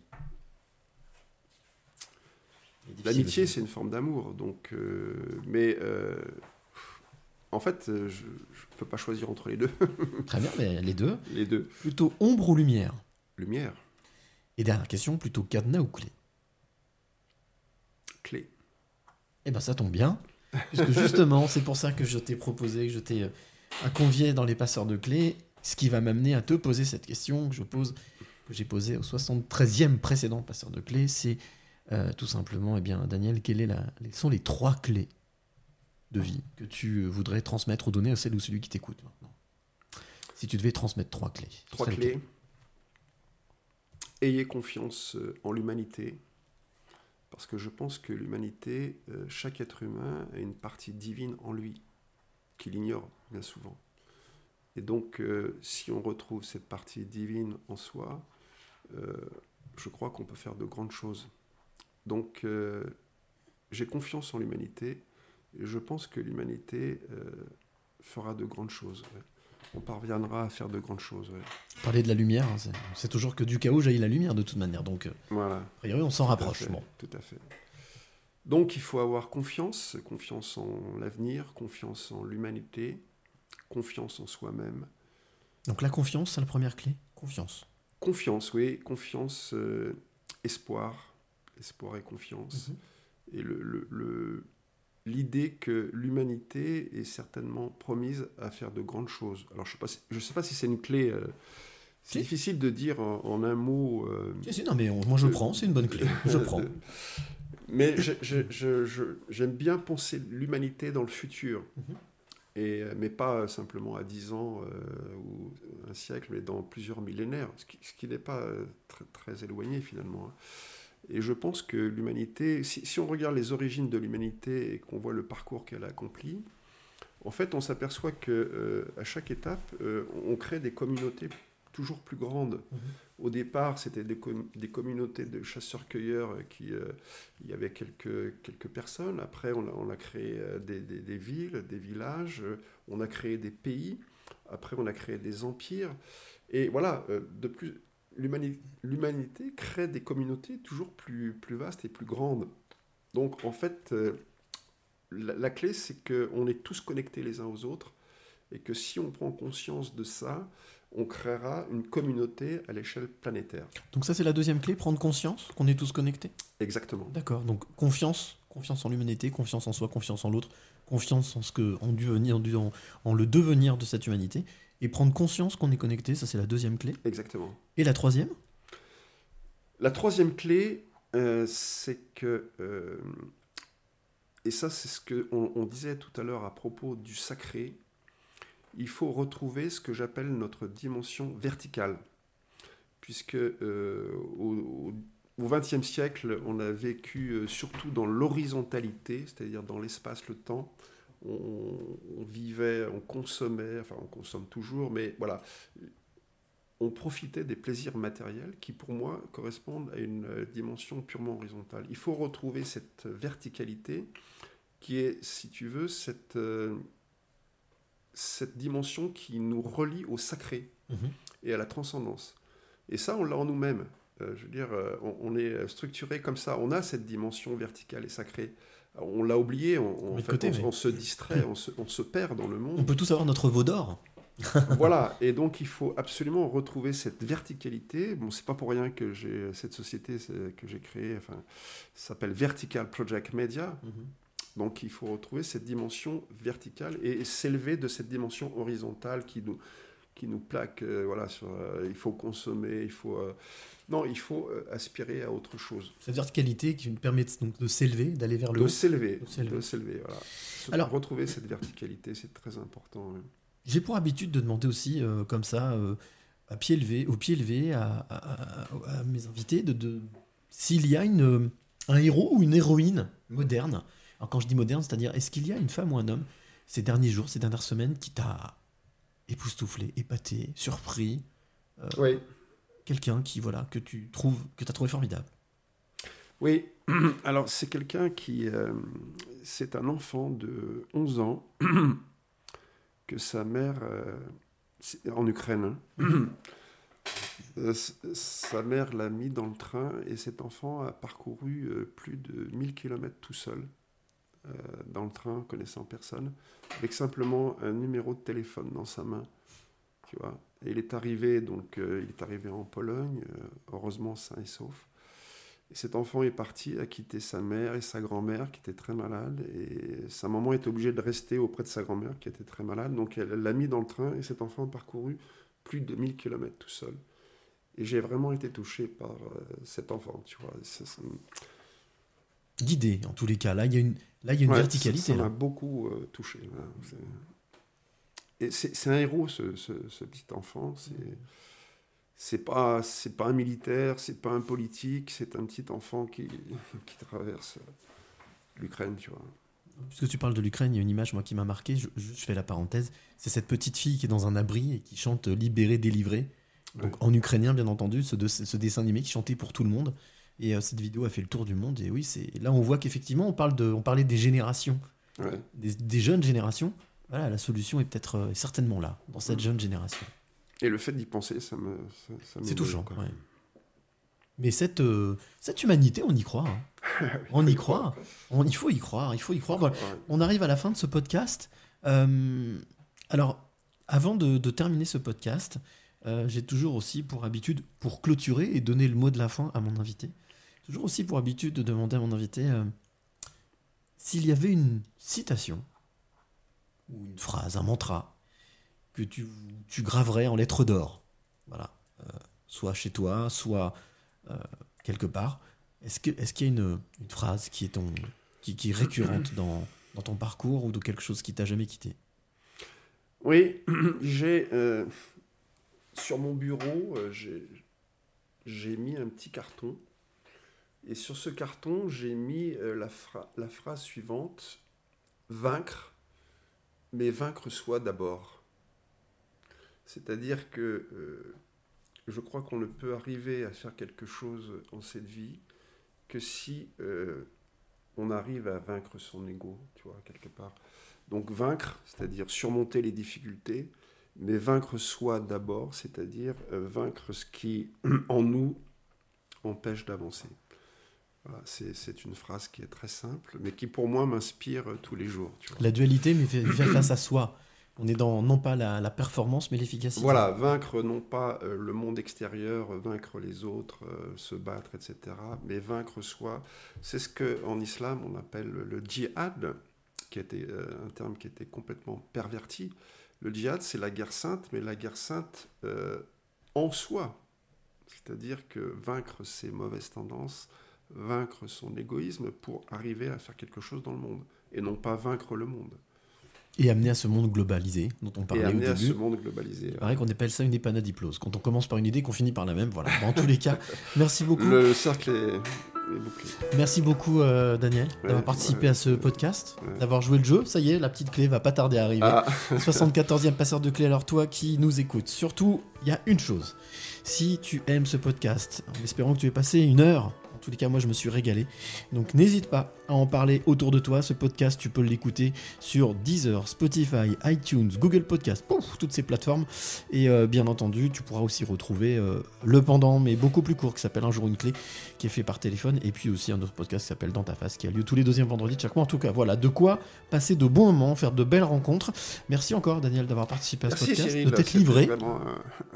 L'amitié, c'est une forme d'amour, donc. euh, mais euh, en fait, euh, je ne peux pas choisir entre les deux. Très bien, mais les deux. les deux. Plutôt ombre ou lumière Lumière, Et dernière question, plutôt cadenas ou clé clé. Eh ben ça tombe bien, puisque justement, c'est pour ça que je t'ai proposé, que je t'ai convié dans les passeurs de clés, ce qui va m'amener à te poser cette question que je pose, que j'ai posée au 73e précédent passeur de clés, c'est euh, tout simplement, eh bien, Daniel, quelles sont les trois clés de vie que tu euh, voudrais transmettre ou donner à celle ou celui qui t'écoute maintenant? Si tu devais transmettre trois clés. Trois clés. Ayez confiance euh, en l'humanité. Parce que je pense que l'humanité, chaque être humain a une partie divine en lui, qu'il ignore bien souvent. Et donc, euh, si on retrouve cette partie divine en soi, euh, je crois qu'on peut faire de grandes choses. Donc, euh, j'ai confiance en l'humanité et je pense que l'humanité euh, fera de grandes choses. ouais. On parviendra à faire de grandes choses. ouais. Parler de la lumière, hein, c'est- toujours que du chaos jaillit la lumière de toute manière. Donc, euh, Voilà. a priori, on s'en rapproche. fait, Bon. Tout à fait. Donc il faut avoir confiance, confiance en l'avenir, confiance en l'humanité, confiance en soi-même. Donc la confiance, c'est la première clé. Confiance. Confiance, oui, confiance, euh, espoir, espoir et confiance. Et le, l'idée que l'humanité est certainement promise à faire de grandes choses. Alors je ne sais, pas si c'est une clé. euh, c'est difficile de dire en, en un mot. euh, Si, non, mais on- moi, je prends, c'est une bonne clé. Je prends. Mais j'aime bien penser l'humanité dans le futur. Mhm. Et, euh, mais pas simplement à 10 ans euh, ou un siècle, mais dans plusieurs millénaires, ce qui, ce qui n'est pas très, très éloigné finalement. Et je pense que l'humanité, si, si on regarde les origines de l'humanité et qu'on voit le parcours qu'elle a accompli, en fait, on s'aperçoit que euh, à chaque étape, euh, on crée des communautés toujours plus grandes. Au départ, c'était des, com- des communautés de chasseurs-cueilleurs qui, euh, il y avait quelques, quelques personnes. Après, on a, on a créé euh, des, des- des villes, des villages. On a créé des pays. Après, on a créé des empires. Et voilà, de plus, l'humanité crée des communautés toujours plus, plus vastes et plus grandes. Donc, en fait, euh, la, la clé, c'est qu'on est tous connectés les uns aux autres et que si on prend conscience de ça, on créera une communauté à l'échelle planétaire. Donc ça, c'est la deuxième clé, prendre conscience qu'on est tous connectés? Exactement. D'accord. Donc confiance, confiance en l'humanité, confiance en soi, confiance en l'autre, confiance en ce que, en, devenir, en, en le devenir de cette humanité, et prendre conscience qu'on est connecté. Ça, c'est la deuxième clé. Exactement. Et la troisième? La troisième clé, euh, c'est que, euh, et ça c'est ce qu'on on disait tout à l'heure à propos du sacré, il faut retrouver ce que j'appelle notre dimension verticale. Puisque euh, au XXe siècle, on a vécu surtout dans l'horizontalité, c'est-à-dire dans l'espace, le temps. On, on vivait, on consommait, enfin on consomme toujours, mais voilà, on profitait des plaisirs matériels qui, pour moi, correspondent à une dimension purement horizontale. Il faut retrouver cette verticalité qui est, si tu veux, cette, euh, cette dimension qui nous relie au sacré Mhm. et à la transcendance. Et ça, on l'a en nous-mêmes. Euh, je veux dire, euh, on, on est structuré comme ça. On a cette dimension verticale et sacrée. On l'a oublié, on, fait, côté, on- mais- on se distrait, on se, on se perd dans le monde On peut tous avoir notre veau d'or. voilà, et donc il faut absolument retrouver cette verticalité. Bon, c'est pas pour rien que j'ai cette société que j'ai créée, enfin, s'appelle Vertical Project Media. Donc il faut retrouver cette dimension verticale et s'élever de cette dimension horizontale qui nous, qui nous plaque. euh, voilà, sur, euh, il faut consommer, il faut. euh, non, il faut aspirer à autre chose. Cette verticalité qui nous permet de, donc, de s'élever, d'aller vers le haut. De s'élever, De s'élever. de s'élever, voilà. Alors- retrouver cette verticalité, c'est très important. oui. J'ai pour habitude de demander aussi, comme ça, à pied levé, au pied levé, à, à- à- à mes invités, de, de- s'il y a une, un héros ou une héroïne moderne. Alors quand je dis moderne, c'est-à-dire, est-ce qu'il y a une femme ou un homme ces derniers jours, ces dernières semaines, qui t'a époustouflé, épaté, surpris euh, Oui. Quelqu'un qui, voilà, que tu trouves, que tu as trouvé formidable. Oui, alors c'est quelqu'un qui... euh, c'est un enfant de 11 ans que sa mère... euh, en Ukraine. hein. Sa mère l'a mis dans le train et cet enfant a parcouru plus de 1000 km tout seul euh, dans le train, connaissant personne, avec simplement un numéro de téléphone dans sa main. Tu vois. Il est arrivé donc euh, il est arrivé en Pologne, euh, heureusement sain et sauf. Et cet enfant est parti, a quitté sa mère et sa grand-mère qui étaient très malades. Et sa maman est obligée de rester auprès de sa grand-mère qui était très malade. Donc elle l'a mis dans le train et cet enfant a parcouru plus de 1000 km tout seul. Et j'ai vraiment été touché par cet enfant, tu vois. Guidé, en tous les cas. Là, il y a une, là, il y a une Ouais, verticalité. Ça m'a beaucoup euh, touché. C'est- Et c'est c'est un héros, ce, ce- ce petit enfant. C'est pas c'est pas un militaire, c'est pas un politique, c'est un petit enfant qui, qui traverse l'Ukraine, tu vois. Puisque tu parles de l'Ukraine, il y a une image moi qui m'a marqué, je, je fais la parenthèse, c'est cette petite fille qui est dans un abri et qui chante Libéré, délivré. Donc en ukrainien bien entendu, ce, de- ce dessin animé qui chantait pour tout le monde. Et euh, cette vidéo a fait le tour du monde. Et oui, c'est là on voit qu'effectivement on parle de, on parlait des générations, Ouais. des, des jeunes générations. Voilà, la solution est peut-être euh, certainement là, dans cette Mm. jeune génération. Et le fait d'y penser, ça me ça, ça C'est touchant. quoi. ouais. Mais cette, euh, cette humanité, on y croit. hein. on y croit. On, il faut y croire. Il faut y croire. Voilà. On arrive à la fin de ce podcast. Euh, alors, avant de, de terminer ce podcast, euh, j'ai toujours aussi pour habitude, pour clôturer et donner le mot de la fin à mon invité, toujours aussi pour habitude de demander à mon invité euh, s'il y avait une citation ou une phrase, un mantra que tu, graverais en lettres d'or. Voilà. Euh, soit chez toi, soit euh, quelque part. Est-ce qu'il y a une, phrase qui est, récurrente dans, ton parcours ou de quelque chose qui t'a jamais quitté? Oui, j'ai sur mon bureau, j'ai mis un petit carton. Et sur ce carton, j'ai mis euh, la, phra- la phrase suivante Vaincre, mais vaincre soi d'abord. C'est-à-dire que euh, je crois qu'on ne peut arriver à faire quelque chose en cette vie que si euh, on arrive à vaincre son ego, tu vois, quelque part. Donc vaincre, c'est-à-dire surmonter les difficultés, mais vaincre soi d'abord, c'est-à-dire vaincre ce qui en nous empêche d'avancer. Voilà, c'est une phrase qui est très simple, mais qui pour moi m'inspire euh, tous les jours. tu vois. La dualité, mais fait face à soi. On est dans non pas la, la performance, mais l'efficacité. Voilà, vaincre non pas euh, le monde extérieur, euh, vaincre les autres, euh, se battre, etc., mais vaincre soi. C'est ce que en islam on appelle le djihad, qui était euh, un terme qui était complètement perverti. Le djihad, c'est la guerre sainte, mais la guerre sainte en soi. C'est-à-dire que vaincre ses mauvaises tendances, vaincre son égoïsme pour arriver à faire quelque chose dans le monde, et non pas vaincre le monde. Et amener à ce monde globalisé dont on parlait et amener au à début. ce monde globalisé. Il paraît qu'on appelle ça une épanadiplose. Quand on commence par une idée, qu'on finit par la même. Voilà. Dans tous les cas, merci beaucoup. Le cercle est, est bouclé. Merci beaucoup, euh, Daniel, d'avoir participé ouais. à ce podcast, Ouais. d'avoir joué le jeu. Ça y est, la petite clé va pas tarder à arriver. Ah. 74e passeur de clé. Alors, toi qui nous écoutes, surtout, il y a une chose. Si tu aimes ce podcast, en espérant que tu aies passé une heure, en tous les cas, moi, je me suis régalé. Donc, n'hésite pas à en parler autour de toi. Ce podcast, tu peux l'écouter sur Deezer, Spotify, iTunes, Google Podcast, toutes ces plateformes. Et euh, bien entendu, tu pourras aussi retrouver euh, le pendant, mais beaucoup plus court, qui s'appelle Un jour une clé, qui est fait par téléphone. Et puis aussi un autre podcast qui s'appelle Dans ta face, qui a lieu tous les deuxièmes vendredis de chaque mois. En tout cas, voilà, de quoi passer de bons moments, faire de belles rencontres. Merci encore, Daniel, d'avoir participé à ce Merci podcast, Cyril, de t'être livré. vraiment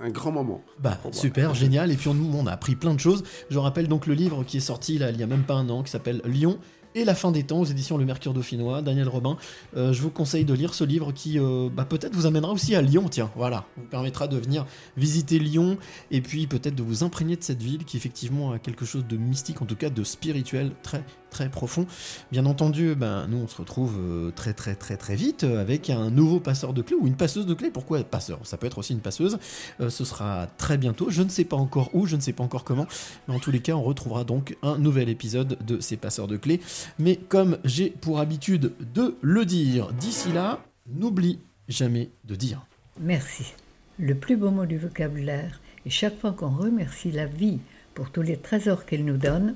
un, un grand moment. Bah, moi. super, génial. Et puis on, on a appris plein de choses. Je rappelle donc le livre qui est sorti là, il y a même pas un an, qui s'appelle Lyon et la fin des temps aux éditions Le Mercure Dauphinois, Daniel Robin. Euh, je vous conseille de lire ce livre qui euh, bah, peut-être vous amènera aussi à Lyon, tiens, voilà, vous permettra de venir visiter Lyon et puis peut-être de vous imprégner de cette ville qui effectivement a quelque chose de mystique, en tout cas de spirituel très très profond. Bien entendu, ben, nous on se retrouve euh, très très très très vite euh, avec un nouveau passeur de clés ou une passeuse de clés. Pourquoi passeur? Ça peut être aussi une passeuse. Euh, ce sera très bientôt. Je ne sais pas encore où, je ne sais pas encore comment, mais en tous les cas, on retrouvera donc un nouvel épisode de ces passeurs de clés. Mais comme j'ai pour habitude de le dire d'ici là, n'oublie jamais de dire. Merci. Le plus beau mot du vocabulaire. Et chaque fois qu'on remercie la vie pour tous les trésors qu'elle nous donne,